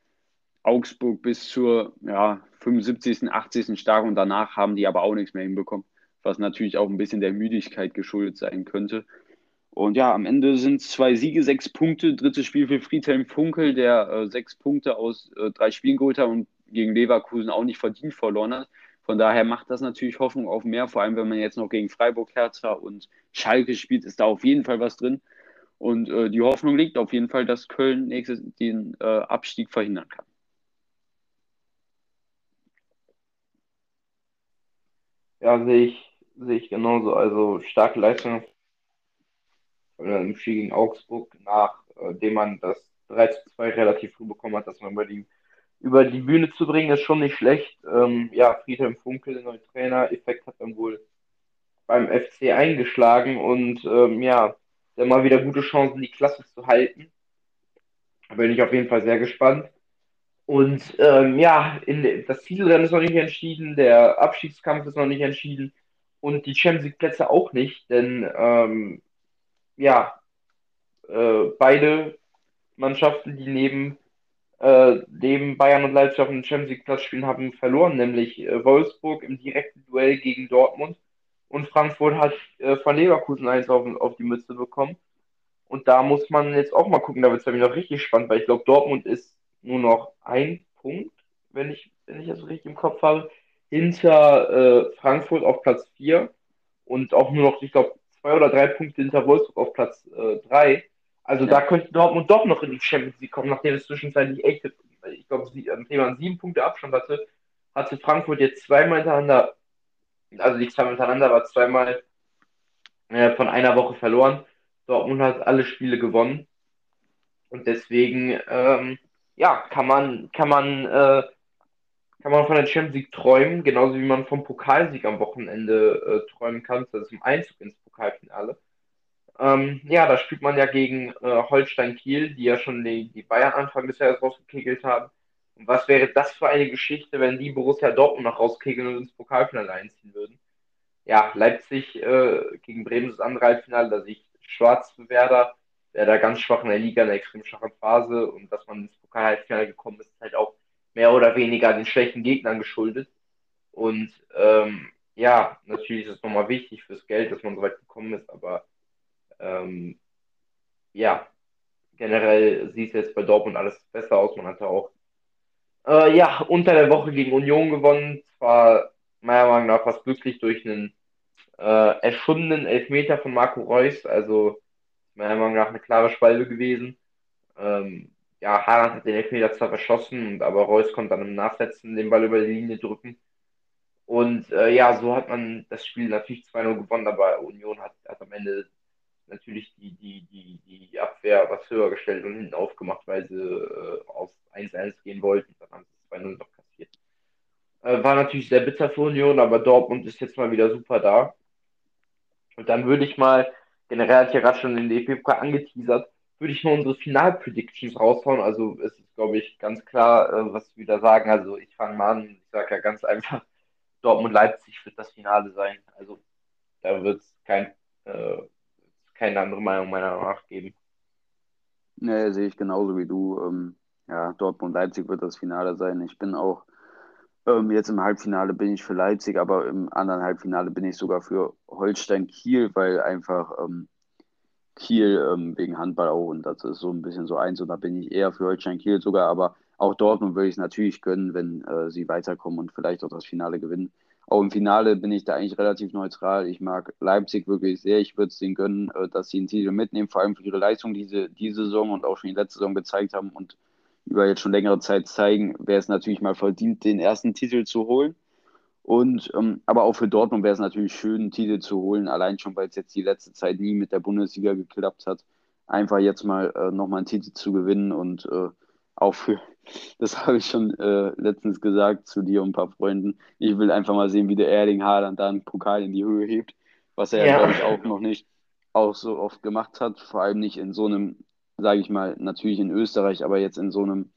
Augsburg bis zur ja, 75., 80. stark und danach haben die aber auch nichts mehr hinbekommen, was natürlich auch ein bisschen der Müdigkeit geschuldet sein könnte. Und ja, am Ende sind zwei Siege, sechs Punkte. Drittes Spiel für Friedhelm Funkel, der äh, sechs Punkte aus äh, drei Spielen geholt hat und gegen Leverkusen auch nicht verdient verloren hat. Von daher macht das natürlich Hoffnung auf mehr, vor allem wenn man jetzt noch gegen Freiburg, Hertha und Schalke spielt, ist da auf jeden Fall was drin. Und äh, die Hoffnung liegt auf jeden Fall, dass Köln nächstes den äh, Abstieg verhindern kann. Ja, sehe ich, sehe ich genauso. Also starke Leistung im Spiel gegen Augsburg, nachdem man das 3 zu 2 relativ früh bekommen hat, dass man über die, über die Bühne zu bringen, ist schon nicht schlecht. Ähm, ja, Friedhelm Funkel, der neue Trainer, Effekt hat dann wohl beim FC eingeschlagen und ähm, ja, der mal wieder gute Chancen, die Klasse zu halten. Da bin ich auf jeden Fall sehr gespannt. Und ähm, ja, in, das Titelrennen ist noch nicht entschieden, der Abschiedskampf ist noch nicht entschieden und die Champions League Plätze auch nicht, denn ähm, ja, äh, beide Mannschaften, die neben, äh, neben Bayern und Leipzig auf dem Champions League Platz spielen, haben verloren, nämlich äh, Wolfsburg im direkten Duell gegen Dortmund und Frankfurt hat äh, von Leverkusen eins auf, auf die Mütze bekommen. Und da muss man jetzt auch mal gucken, da wird es nämlich noch richtig spannend, weil ich glaube, Dortmund ist nur noch ein Punkt, wenn ich, wenn ich das richtig im Kopf habe, hinter äh, Frankfurt auf Platz 4 und auch nur noch, ich glaube, zwei oder drei Punkte hinter Wolfsburg auf Platz 3. Äh, also ja. da könnte Dortmund doch noch in die Champions League kommen, nachdem es zwischenzeitlich echt, ich glaube, nachdem man sieben Punkte Abstand hatte, hatte Frankfurt jetzt zweimal hintereinander, also nicht zweimal hintereinander, aber zweimal äh, von einer Woche verloren. Dortmund hat alle Spiele gewonnen. Und deswegen, ähm, ja, kann man, kann man, äh, kann man von der Champions League träumen, genauso wie man vom Pokalsieg am Wochenende äh, träumen kann, ist im Einzug ins Pokalfinale. Ähm, ja, da spielt man ja gegen äh, Holstein Kiel, die ja schon die, die Bayern Anfang des Jahres rausgekegelt haben. Und was wäre das für eine Geschichte, wenn die Borussia Dortmund noch rauskegeln und ins Pokalfinale einziehen würden? Ja, Leipzig äh, gegen Bremen ist das andere Halbfinale, da sehe ich schwarz für Werder. Werder ganz schwach in der Liga, in der extrem schwachen Phase. Und dass man ins Pokal-Halbfinale gekommen ist, ist halt auch mehr oder weniger den schlechten Gegnern geschuldet. Und ähm, ja, natürlich ist es nochmal wichtig fürs Geld, dass man so weit gekommen ist, aber ähm, ja, generell sieht es jetzt bei Dortmund alles besser aus. Man hatte auch äh, ja, unter der Woche gegen Union gewonnen. Zwar meiner Meinung nach fast glücklich durch einen äh, erfundenen Elfmeter von Marco Reus, also meiner Meinung nach eine klare Spalte gewesen. Ähm, ja, Haaland hat den Elfmeter zwar verschossen, aber Reus konnte dann im Nachsetzen den Ball über die Linie drücken. Und äh, ja, so hat man das Spiel natürlich 2-0 gewonnen, aber Union hat, hat am Ende natürlich die, die, die, die Abwehr was höher gestellt und hinten aufgemacht, weil sie äh, auf 1-1 gehen wollten. Dann haben sie 2-0 noch kassiert. Äh, war natürlich sehr bitter für Union, aber Dortmund ist jetzt mal wieder super da. Und dann würde ich mal, generell hat ja gerade schon den DFB angeteasert, würde ich mal unsere Final-Predictions raushauen. Also es ist, glaube ich, ganz klar, äh, was wir da sagen. Also ich fange mal an, ich sage ja ganz einfach, Dortmund-Leipzig wird das Finale sein. Also da wird es kein, äh, keine andere Meinung meiner Meinung nach geben. Nee, sehe ich genauso wie du. Ähm, ja, Dortmund-Leipzig wird das Finale sein. Ich bin auch ähm, jetzt im Halbfinale bin ich für Leipzig, aber im anderen Halbfinale bin ich sogar für Holstein Kiel, weil einfach ähm, Kiel ähm, wegen Handball auch und das ist so ein bisschen so eins und da bin ich eher für Holstein Kiel sogar, aber auch Dortmund würde ich es natürlich gönnen, wenn äh, sie weiterkommen und vielleicht auch das Finale gewinnen. Auch im Finale bin ich da eigentlich relativ neutral. Ich mag Leipzig wirklich sehr. Ich würde es denen gönnen, äh, dass sie einen Titel mitnehmen, vor allem für ihre Leistung diese, diese Saison und auch schon die letzte Saison gezeigt haben und über jetzt schon längere Zeit zeigen, wäre es natürlich mal verdient, den ersten Titel zu holen. Und ähm, aber auch für Dortmund wäre es natürlich schön, einen Titel zu holen, allein schon, weil es jetzt die letzte Zeit nie mit der Bundesliga geklappt hat. Einfach jetzt mal äh, nochmal einen Titel zu gewinnen und äh, auch für, das habe ich schon äh, letztens gesagt zu dir und ein paar Freunden, ich will einfach mal sehen, wie der Erling Haaland da einen Pokal in die Höhe hebt, was er ja, glaube ich, auch noch nicht auch so oft gemacht hat, vor allem nicht in so einem sage ich mal, natürlich in Österreich, aber jetzt in so einem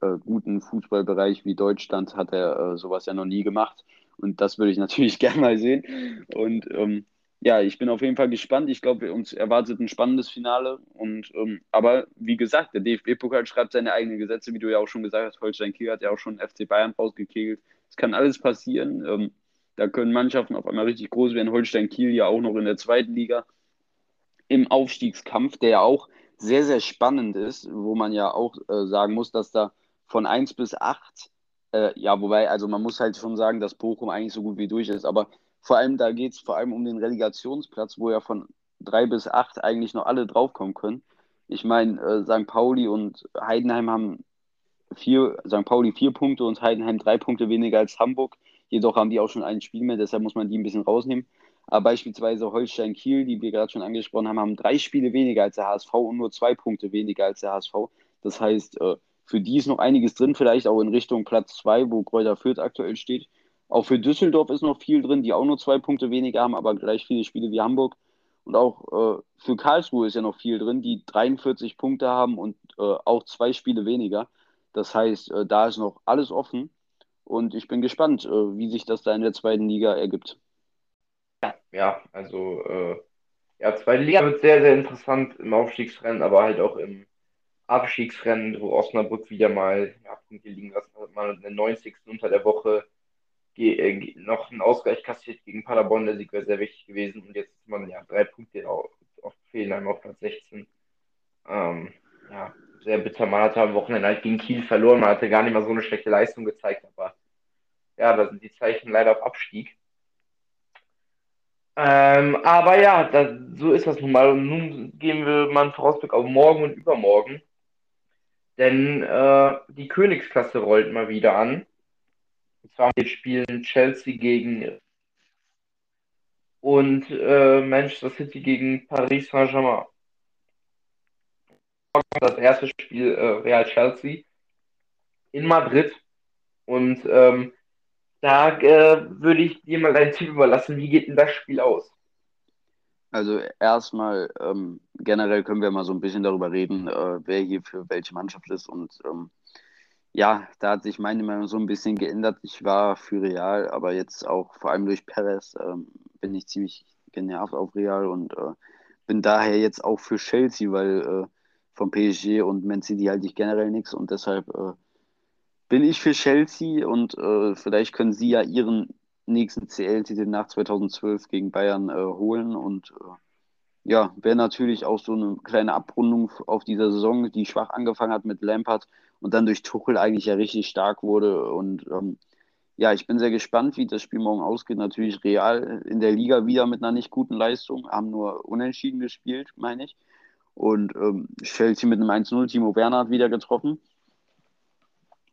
äh, guten Fußballbereich wie Deutschland hat er äh, sowas ja noch nie gemacht. Und das würde ich natürlich gerne mal sehen. Und ähm, ja, ich bin auf jeden Fall gespannt. Ich glaube, uns erwartet ein spannendes Finale. Und ähm, aber wie gesagt, der DFB-Pokal schreibt seine eigenen Gesetze, wie du ja auch schon gesagt hast. Holstein Kiel hat ja auch schon FC Bayern rausgekegelt. Es kann alles passieren. Ähm, da können Mannschaften auf einmal richtig groß werden. Holstein Kiel ja auch noch in der zweiten Liga im Aufstiegskampf, der ja auch sehr, sehr spannend ist, wo man ja auch äh, sagen muss, dass da von 1 bis 8, äh, ja, wobei, also man muss halt schon sagen, dass Bochum eigentlich so gut wie durch ist, aber vor allem da geht es vor allem um den Relegationsplatz, wo ja von 3 bis 8 eigentlich noch alle draufkommen können. Ich meine, äh, St. Pauli und Heidenheim haben vier, St. Pauli vier Punkte und Heidenheim drei Punkte weniger als Hamburg. Jedoch haben die auch schon ein Spiel mehr, deshalb muss man die ein bisschen rausnehmen. Aber beispielsweise Holstein Kiel, die wir gerade schon angesprochen haben, haben drei Spiele weniger als der HSV und nur zwei Punkte weniger als der HSV. Das heißt, äh, für die ist noch einiges drin, vielleicht auch in Richtung Platz zwei, wo Kräuter Fürth aktuell steht. Auch für Düsseldorf ist noch viel drin, die auch nur zwei Punkte weniger haben, aber gleich viele Spiele wie Hamburg. Und auch äh, für Karlsruhe ist ja noch viel drin, die 43 Punkte haben und äh, auch zwei Spiele weniger. Das heißt, äh, da ist noch alles offen. Und ich bin gespannt, äh, wie sich das da in der zweiten Liga ergibt. Ja, also, äh, ja, zweite Liga wird sehr, sehr interessant im Aufstiegsrennen, aber halt auch im Abstiegsrennen, wo Osnabrück wieder mal ja, Punkte liegen lassen hat, man in der 90. unter der Woche äh, noch einen Ausgleich kassiert gegen Paderborn. Der Sieg wäre sehr wichtig gewesen. Und jetzt ist man ja drei Punkte auf, auf Fehlen auf Platz 16. Ähm, ja, sehr bitter. Man hatte am Wochenende halt gegen Kiel verloren. Man hatte gar nicht mal so eine schlechte Leistung gezeigt. Aber ja, da sind die Zeichen leider auf Abstieg. Ähm, aber ja, das, so ist das nun mal. Und nun gehen wir mal einen Vorausblick auf morgen und übermorgen. Denn äh, die Königsklasse rollt mal wieder an. Und zwar wir spielen Chelsea gegen und äh, Manchester City gegen Paris Saint-Germain. Das erste Spiel äh, Real Chelsea in Madrid. Und ähm, da äh, würde ich dir mal deinen Tipp überlassen. Wie geht denn das Spiel aus? Also erstmal ähm, generell können wir mal so ein bisschen darüber reden, äh, wer hier für welche Mannschaft ist. Und ähm, ja, da hat sich meine Meinung so ein bisschen geändert. Ich war für Real, aber jetzt auch vor allem durch Perez ähm, bin ich ziemlich genervt auf Real und äh, bin daher jetzt auch für Chelsea, weil äh, vom PSG und Man City halte ich generell nichts und deshalb äh, bin ich für Chelsea und äh, vielleicht können sie ja ihren nächsten CL-Titel nach 2012 gegen Bayern äh, holen und äh, ja, wäre natürlich auch so eine kleine Abrundung auf dieser Saison, die schwach angefangen hat mit Lampard und dann durch Tuchel eigentlich ja richtig stark wurde und ähm, ja, ich bin sehr gespannt, wie das Spiel morgen ausgeht. Natürlich Real in der Liga wieder mit einer nicht guten Leistung, haben nur unentschieden gespielt, meine ich. Und ähm, Chelsea mit einem 1-0, Timo Werner hat wieder getroffen.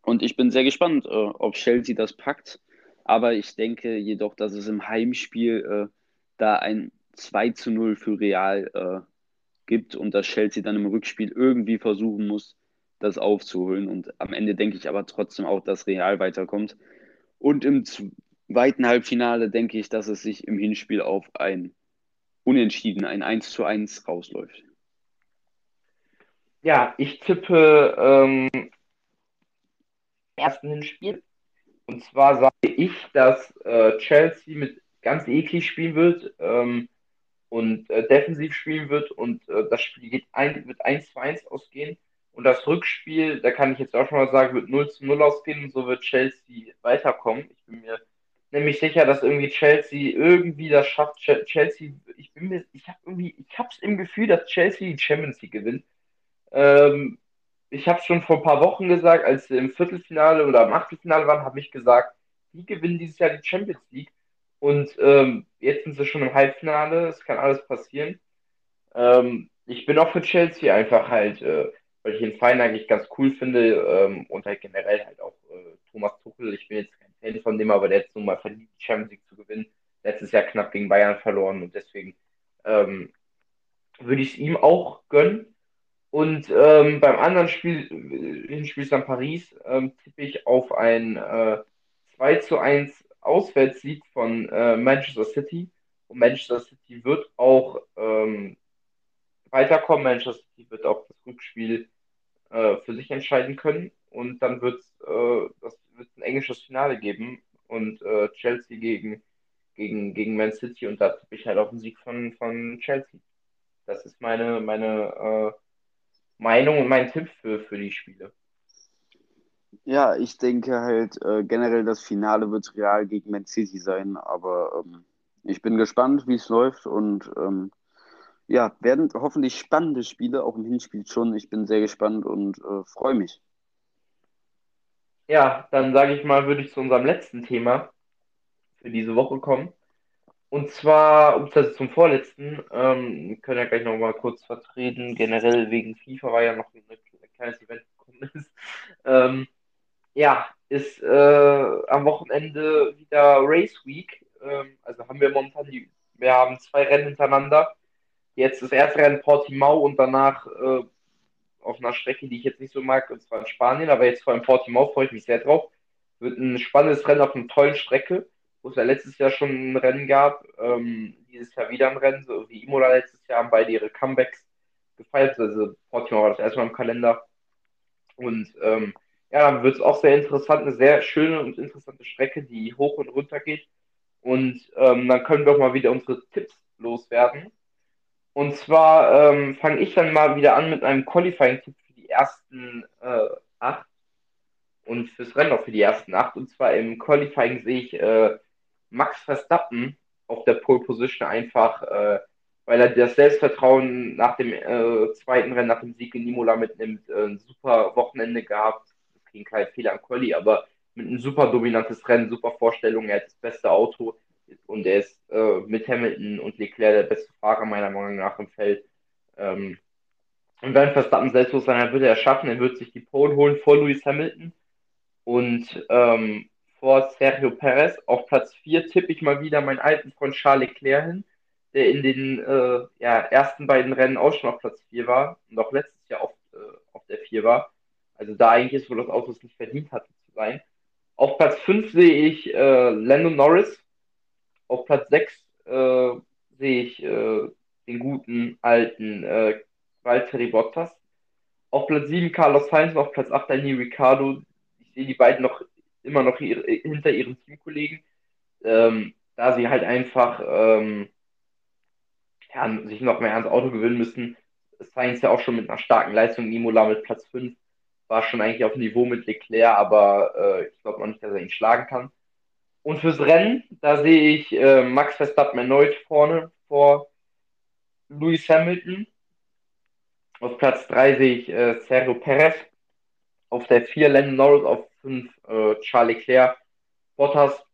Und ich bin sehr gespannt, äh, ob Chelsea das packt. Aber ich denke jedoch, dass es im Heimspiel äh, da ein 2 zu 0 für Real äh, gibt und dass Chelsea dann im Rückspiel irgendwie versuchen muss, das aufzuholen. Und am Ende denke ich aber trotzdem auch, dass Real weiterkommt. Und im zweiten Halbfinale denke ich, dass es sich im Hinspiel auf ein Unentschieden, ein 1 zu 1 rausläuft. Ja, ich tippe ähm, ersten Hinspiel. Und zwar sage ich, dass äh, Chelsea mit ganz eklig spielen wird ähm, und äh, defensiv spielen wird und äh, das Spiel geht ein, wird 1 zu 1 ausgehen. Und das Rückspiel, da kann ich jetzt auch schon mal sagen, wird 0 zu 0 ausgehen und so wird Chelsea weiterkommen. Ich bin mir nämlich sicher, dass irgendwie Chelsea irgendwie das schafft. Chelsea, ich bin mir, ich habe irgendwie, ich habe es im Gefühl, dass Chelsea die Champions League gewinnt. Ähm, ich habe schon vor ein paar Wochen gesagt, als sie im Viertelfinale oder im Achtelfinale waren, habe ich gesagt, die gewinnen dieses Jahr die Champions League. Und ähm, jetzt sind sie schon im Halbfinale, es kann alles passieren. Ähm, ich bin auch für Chelsea einfach halt. Äh, weil ich den Verein eigentlich ganz cool finde ähm, und halt generell halt auch äh, Thomas Tuchel. Ich bin jetzt kein Fan von dem, aber der hat nun mal verdient, die Champions League zu gewinnen. Letztes Jahr knapp gegen Bayern verloren und deswegen ähm, würde ich es ihm auch gönnen. Und ähm, beim anderen Spiel, Hinspiel an Paris, ähm, tippe ich auf ein äh, 2 zu 1 Auswärtssieg von äh, Manchester City. Und Manchester City wird auch ähm, weiterkommen. Manchester City wird auch das Rückspiel äh, für sich entscheiden können. Und dann wird es äh, ein englisches Finale geben und äh, Chelsea gegen, gegen, gegen Man City und da tippe ich halt auf den Sieg von, von Chelsea. Das ist meine, meine äh, Meinung und mein Tipp für, für die Spiele. Ja, ich denke halt äh, generell das Finale wird real gegen Man City sein, aber ähm, ich bin gespannt, wie es läuft und ähm, ja, werden hoffentlich spannende Spiele, auch im Hinspiel schon. Ich bin sehr gespannt und äh, freue mich. Ja, dann sage ich mal, würde ich zu unserem letzten Thema für diese Woche kommen. Und zwar, das zum vorletzten, ähm, können ja gleich noch mal kurz vertreten. Generell wegen FIFA war ja noch ein kleines Event gekommen ist. Ähm, ja, ist äh, am Wochenende wieder Race Week. Ähm, also haben wir momentan die, wir haben zwei Rennen hintereinander Jetzt das erste Rennen Portimao und danach äh, auf einer Strecke, die ich jetzt nicht so mag, und zwar in Spanien, aber jetzt vor allem Portimao freue ich mich sehr drauf. Wird ein spannendes Rennen auf einer tollen Strecke, wo es ja letztes Jahr schon ein Rennen gab, ähm, dieses Jahr wieder ein Rennen, so wie Imola letztes Jahr haben beide ihre Comebacks gefeiert, also Portimao war das erste Mal im Kalender. Und ähm, ja, dann wird es auch sehr interessant, eine sehr schöne und interessante Strecke, die hoch und runter geht. Und ähm, dann können wir auch mal wieder unsere Tipps loswerden. Und zwar ähm, fange ich dann mal wieder an mit einem Qualifying-Tipp für die ersten äh, acht. und fürs Rennen auch für die ersten acht. Und zwar im Qualifying sehe ich äh, Max Verstappen auf der Pole Position einfach, äh, weil er das Selbstvertrauen nach dem äh, zweiten Rennen, nach dem Sieg in Imola mitnimmt, äh, ein super Wochenende gehabt. Das ging kein Fehler am Quali, aber mit einem super dominantes Rennen, super Vorstellung. Er hat das beste Auto und er ist äh, mit Hamilton und Leclerc der beste Fahrer meiner Meinung nach im Feld. Ähm, und wenn Verstappen selbstlos sein, dann wird er es schaffen. Er wird sich die Pole holen vor Lewis Hamilton und ähm, vor Sergio Perez. Auf Platz 4 tippe ich mal wieder meinen alten Freund Charles Leclerc hin, der in den äh, ja, ersten beiden Rennen auch schon auf Platz 4 war und auch letztes Jahr auf, äh, auf der 4 war. Also da eigentlich ist, wo das Auto es nicht verdient hatte zu sein. Auf Platz 5 sehe ich äh, Lando Norris. Auf Platz 6 äh, sehe ich äh, den guten alten äh, Valtteri Bottas. Auf Platz 7 Carlos Sainz und auf Platz 8 Daniel Ricciardo. Ich sehe die beiden noch immer noch ihre, hinter ihren Teamkollegen, ähm, da sie halt einfach ähm, ja, sich noch mehr ans Auto gewöhnen müssen. Sainz ja auch schon mit einer starken Leistung Imola mit Platz 5 war schon eigentlich auf Niveau mit Leclerc, aber äh, ich glaube noch nicht, dass er ihn schlagen kann. Und fürs Rennen, da sehe ich äh, Max Verstappen erneut vorne vor Lewis Hamilton. Auf Platz 3 sehe ich äh, Sergio Perez. Auf der 4 Landon Norris, auf 5 äh, Charles Leclerc. Bottas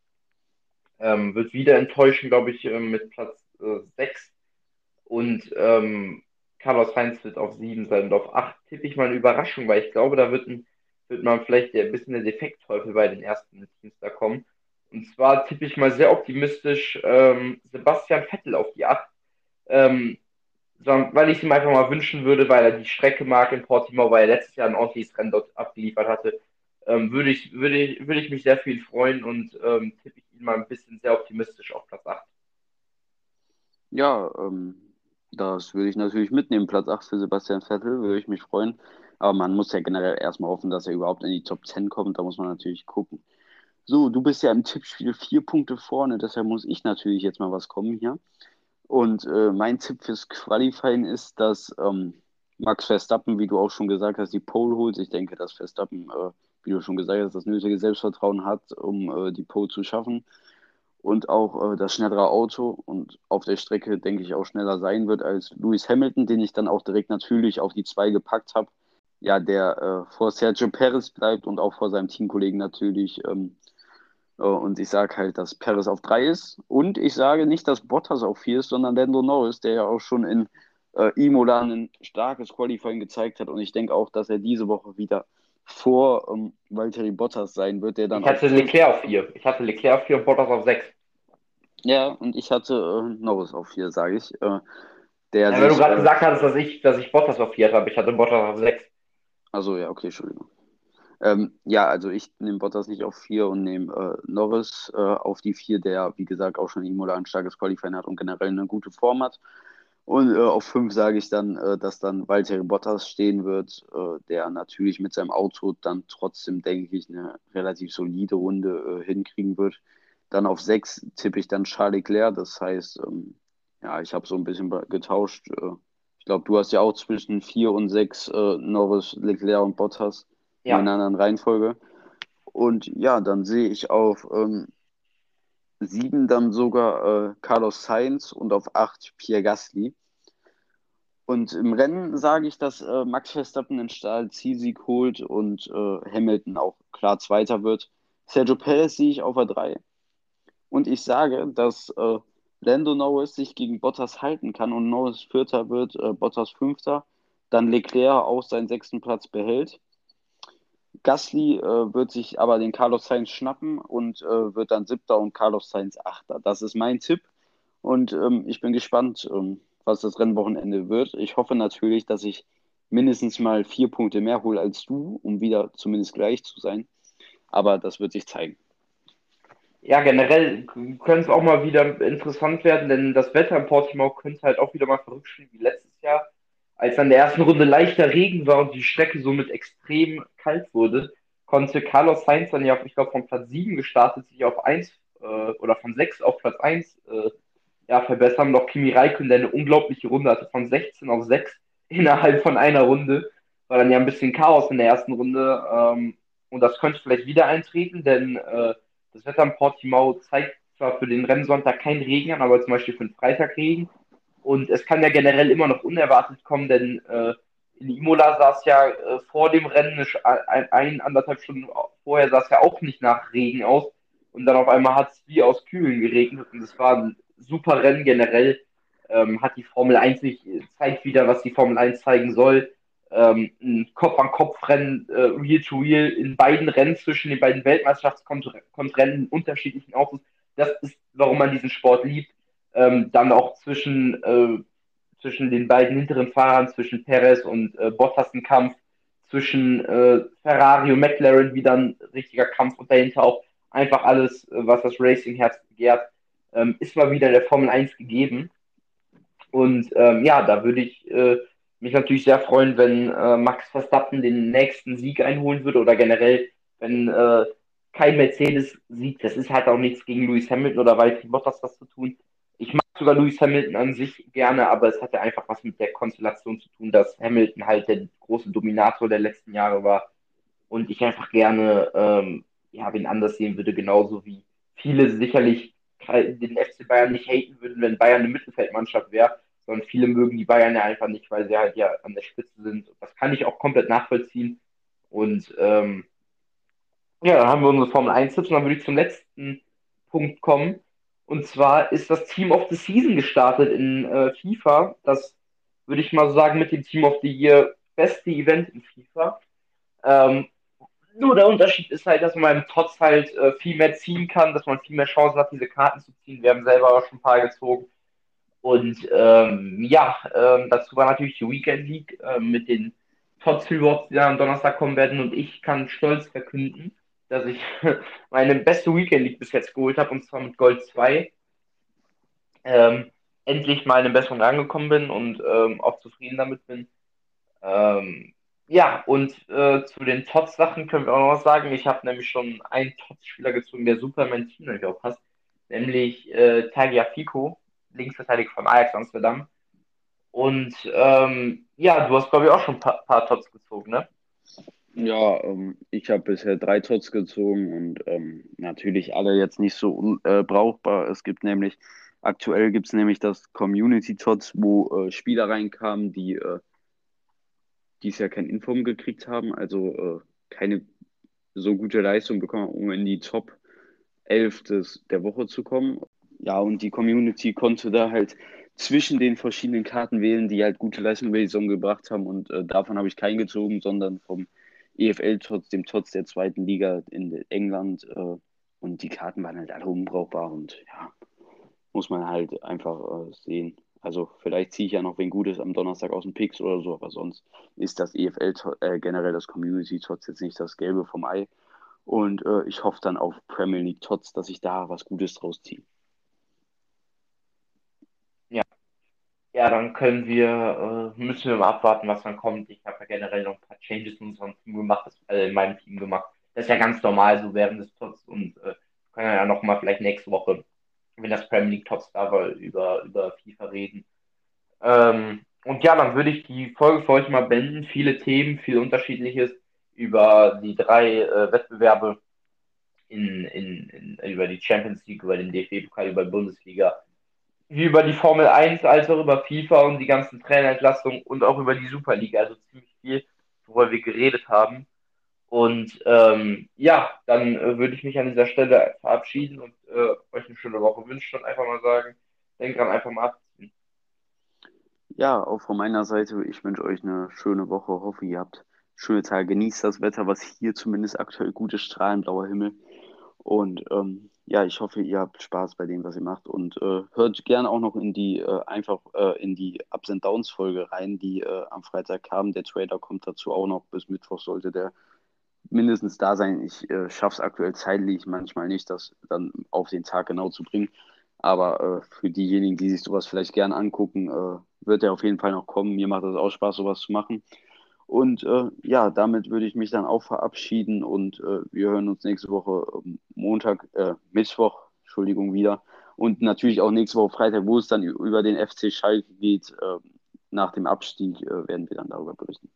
ähm, wird wieder enttäuschen, glaube ich, äh, mit Platz 6. Äh, Und ähm, Carlos Sainz wird auf 7 sein und auf 8 tippe ich mal eine Überraschung, weil ich glaube, da wird, ein, wird man vielleicht ein bisschen der Defektteufel bei den ersten Teams da kommen. Und zwar tippe ich mal sehr optimistisch ähm, Sebastian Vettel auf die 8. Ähm, weil ich es ihm einfach mal wünschen würde, weil er die Strecke mag in Portimao, weil er letztes Jahr ein ordentliches Rennen dort abgeliefert hatte, ähm, würde, ich, würde, ich, würde ich mich sehr viel freuen und ähm, tippe ich ihn mal ein bisschen sehr optimistisch auf Platz 8. Ja, ähm, das würde ich natürlich mitnehmen. Platz 8 für Sebastian Vettel, würde ich mich freuen. Aber man muss ja generell erstmal hoffen, dass er überhaupt in die Top 10 kommt. Da muss man natürlich gucken. So, du bist ja im Tippspiel vier Punkte vorne, deshalb muss ich natürlich jetzt mal was kommen hier. Und äh, mein Tipp fürs Qualifying ist, dass ähm, Max Verstappen, wie du auch schon gesagt hast, die Pole holt. Ich denke, dass Verstappen, äh, wie du schon gesagt hast, das nötige Selbstvertrauen hat, um äh, die Pole zu schaffen und auch äh, das schnellere Auto und auf der Strecke, denke ich, auch schneller sein wird als Lewis Hamilton, den ich dann auch direkt natürlich auf die zwei gepackt habe. Ja, der äh, vor Sergio Perez bleibt und auch vor seinem Teamkollegen natürlich. Ähm, äh, und ich sage halt, dass Perez auf drei ist. Und ich sage nicht, dass Bottas auf vier ist, sondern Lando Norris, der ja auch schon in äh, Imola ein starkes Qualifying gezeigt hat. Und ich denke auch, dass er diese Woche wieder vor ähm, Valtteri Bottas sein wird, der dann. Ich hatte Leclerc auf 4. Ich hatte Leclerc auf 4 und Bottas auf 6. Ja, und ich hatte äh, Norris auf 4, sage ich. Äh, der ja, weil du gerade äh, gesagt hast, dass ich, dass ich Bottas auf 4 hatte, aber ich hatte Bottas auf 6. Also ja, okay, Entschuldigung. Ähm, ja, also ich nehme Bottas nicht auf 4 und nehme äh, Norris äh, auf die 4, der, wie gesagt, auch schon Imola ein starkes Qualifying hat und generell eine gute Form hat. Und äh, auf 5 sage ich dann, äh, dass dann Valtteri Bottas stehen wird, äh, der natürlich mit seinem Auto dann trotzdem, denke ich, eine relativ solide Runde äh, hinkriegen wird. Dann auf 6 tippe ich dann Charles Leclerc, das heißt, ähm, ja, ich habe so ein bisschen getauscht. Äh, ich glaube, du hast ja auch zwischen 4 und 6 äh, Norris, Leclerc und Bottas ja. in einer anderen Reihenfolge. Und ja, dann sehe ich auf ähm, sieben dann sogar äh, Carlos Sainz und auf acht Pierre Gasly. Und im Rennen sage ich, dass äh, Max Verstappen den Stahl-Zielsieg holt und äh, Hamilton auch klar Zweiter wird. Sergio Perez sehe ich auf a 3. Und ich sage, dass äh, Lando Norris sich gegen Bottas halten kann und Norris Vierter wird, äh, Bottas Fünfter. Dann Leclerc auch seinen sechsten Platz behält. Gasly äh, wird sich aber den Carlos Sainz schnappen und äh, wird dann siebter und Carlos Sainz achter. Das ist mein Tipp und ähm, ich bin gespannt, ähm, was das Rennwochenende wird. Ich hoffe natürlich, dass ich mindestens mal vier Punkte mehr hole als du, um wieder zumindest gleich zu sein. Aber das wird sich zeigen. Ja, generell könnte es auch mal wieder interessant werden, denn das Wetter in Portimao könnte halt auch wieder mal verrückt spielen wie letztes Jahr als an der ersten Runde leichter Regen war und die Strecke somit extrem kalt wurde, konnte Carlos Sainz dann ja, ich glaube, von Platz 7 gestartet, sich auf 1 äh, oder von 6 auf Platz 1 äh, ja, verbessern. Noch Kimi Räikkönen, der eine unglaubliche Runde hatte, von 16 auf 6 innerhalb von einer Runde. War dann ja ein bisschen Chaos in der ersten Runde. Ähm, und das könnte vielleicht wieder eintreten, denn äh, das Wetter in Portimao zeigt zwar für den Rennsonntag keinen Regen an, aber zum Beispiel für den Freitag Regen. Und es kann ja generell immer noch unerwartet kommen, denn äh, in Imola es ja äh, vor dem Rennen, ein, ein, anderthalb Stunden vorher sah ja auch nicht nach Regen aus. Und dann auf einmal hat es wie aus Kühlen geregnet und es war ein super Rennen generell. Ähm, hat die Formel 1 nicht, zeigt wieder, was die Formel 1 zeigen soll. Ähm, ein Kopf-an-Kopf-Rennen, äh, Real-to-Real in beiden Rennen zwischen den beiden Weltmeisterschaftsrennen, unterschiedlichen Autos. Das ist, warum man diesen Sport liebt. Ähm, dann auch zwischen, äh, zwischen den beiden hinteren Fahrern, zwischen Perez und äh, Bottas ein Kampf, zwischen äh, Ferrari und McLaren wieder ein richtiger Kampf und dahinter auch einfach alles, äh, was das Racing-Herz begehrt, ähm, ist mal wieder der Formel 1 gegeben. Und ähm, ja, da würde ich äh, mich natürlich sehr freuen, wenn äh, Max Verstappen den nächsten Sieg einholen würde oder generell, wenn äh, kein Mercedes siegt. Das ist halt auch nichts gegen Lewis Hamilton oder Valtteri Bottas was zu tun. Ich mag sogar Lewis Hamilton an sich gerne, aber es hatte einfach was mit der Konstellation zu tun, dass Hamilton halt der große Dominator der letzten Jahre war und ich einfach gerne ähm, ja, wen anders sehen würde, genauso wie viele sicherlich den FC Bayern nicht haten würden, wenn Bayern eine Mittelfeldmannschaft wäre sondern viele mögen die Bayern ja einfach nicht, weil sie halt ja an der Spitze sind. Das kann ich auch komplett nachvollziehen. Und ähm, ja, dann haben wir unsere Formel 1 Tipps und dann würde ich zum letzten Punkt kommen. Und zwar ist das Team of the Season gestartet in äh, FIFA. Das würde ich mal so sagen mit dem Team of the Year beste Event in FIFA. Ähm, nur der Unterschied ist halt, dass man im Tots halt äh, viel mehr ziehen kann, dass man viel mehr Chancen hat, diese Karten zu ziehen. Wir haben selber auch schon ein paar gezogen. Und ähm, ja, ähm, dazu war natürlich die Weekend League äh, mit den Tots Rewards, die dann am Donnerstag kommen werden. Und ich kann stolz verkünden, dass ich meine beste Weekend League bis jetzt geholt habe, und zwar mit Gold 2. Ähm, endlich mal in einem besseren angekommen bin und ähm, auch zufrieden damit bin. Ähm, ja, und äh, zu den Tots-Sachen können wir auch noch was sagen. Ich habe nämlich schon einen Tots-Spieler gezogen, der super in mein Team auch passt, nämlich äh, Tagliafico Linksverteidiger von Ajax Amsterdam. Und ähm, ja, du hast, glaube ich, auch schon ein paar, paar Tots gezogen, ne? Ja, ähm, ich habe bisher drei Tots gezogen und ähm, natürlich alle jetzt nicht so äh, brauchbar. Es gibt nämlich, aktuell gibt es nämlich das Community Tots, wo äh, Spieler reinkamen, die äh, dies Jahr kein Inform gekriegt haben, also äh, keine so gute Leistung bekommen, um in die Top 11 des, der Woche zu kommen. Ja, und die Community konnte da halt zwischen den verschiedenen Karten wählen, die halt gute Leistungen über die Saison gebracht haben. Und äh, davon habe ich keinen gezogen, sondern vom EFL trotz dem Trotz der zweiten Liga in England. Äh, und die Karten waren halt alle unbrauchbar und ja, muss man halt einfach äh, sehen. Also vielleicht ziehe ich ja noch wen Gutes am Donnerstag aus dem Pix oder so, aber sonst ist das EFL äh, generell das Community trotz jetzt nicht das Gelbe vom Ei. Und äh, ich hoffe dann auf Premier League trotz, dass ich da was Gutes draus ziehe. Ja, dann können wir, äh, müssen wir mal abwarten, was dann kommt. Ich habe ja generell noch ein paar Changes in unserem Team gemacht, das, äh, in meinem Team gemacht. Das ist ja ganz normal so während des Tots und äh, können ja noch mal vielleicht nächste Woche, wenn das Premier League Tots da war, über, über FIFA reden. Ähm, und ja, dann würde ich die Folge für euch mal beenden. Viele Themen, viel Unterschiedliches über die drei äh, Wettbewerbe in, in, in, über die Champions League, über den DFB-Pokal, über die Bundesliga wie über die Formel 1 als auch über FIFA und die ganzen Trainerentlassungen und auch über die Superliga. Also ziemlich viel, worüber wir geredet haben. Und ähm, ja, dann äh, würde ich mich an dieser Stelle verabschieden und äh, euch eine schöne Woche wünschen und einfach mal sagen, denkt dran, einfach mal abziehen. Ja, auch von meiner Seite, ich wünsche euch eine schöne Woche. Hoffe, ihr habt schöne Tage. Genießt das Wetter, was hier zumindest aktuell gut ist, strahlend blauer Himmel. Und ähm, ja, ich hoffe, ihr habt Spaß bei dem, was ihr macht und äh, hört gerne auch noch in die äh, einfach äh, in die Ups and Downs Folge rein, die äh, am Freitag kam. Der Trader kommt dazu auch noch. Bis Mittwoch sollte der mindestens da sein. Ich äh, schaffe es aktuell zeitlich manchmal nicht, das dann auf den Tag genau zu bringen. Aber äh, für diejenigen, die sich sowas vielleicht gerne angucken, äh, wird er auf jeden Fall noch kommen. Mir macht es auch Spaß, sowas zu machen. Und äh, ja, damit würde ich mich dann auch verabschieden und äh, wir hören uns nächste Woche ähm, Montag, äh, Mittwoch, Entschuldigung, wieder. Und natürlich auch nächste Woche Freitag, wo es dann über den FC Schalke geht, ähm, nach dem Abstieg, äh, werden wir dann darüber berichten.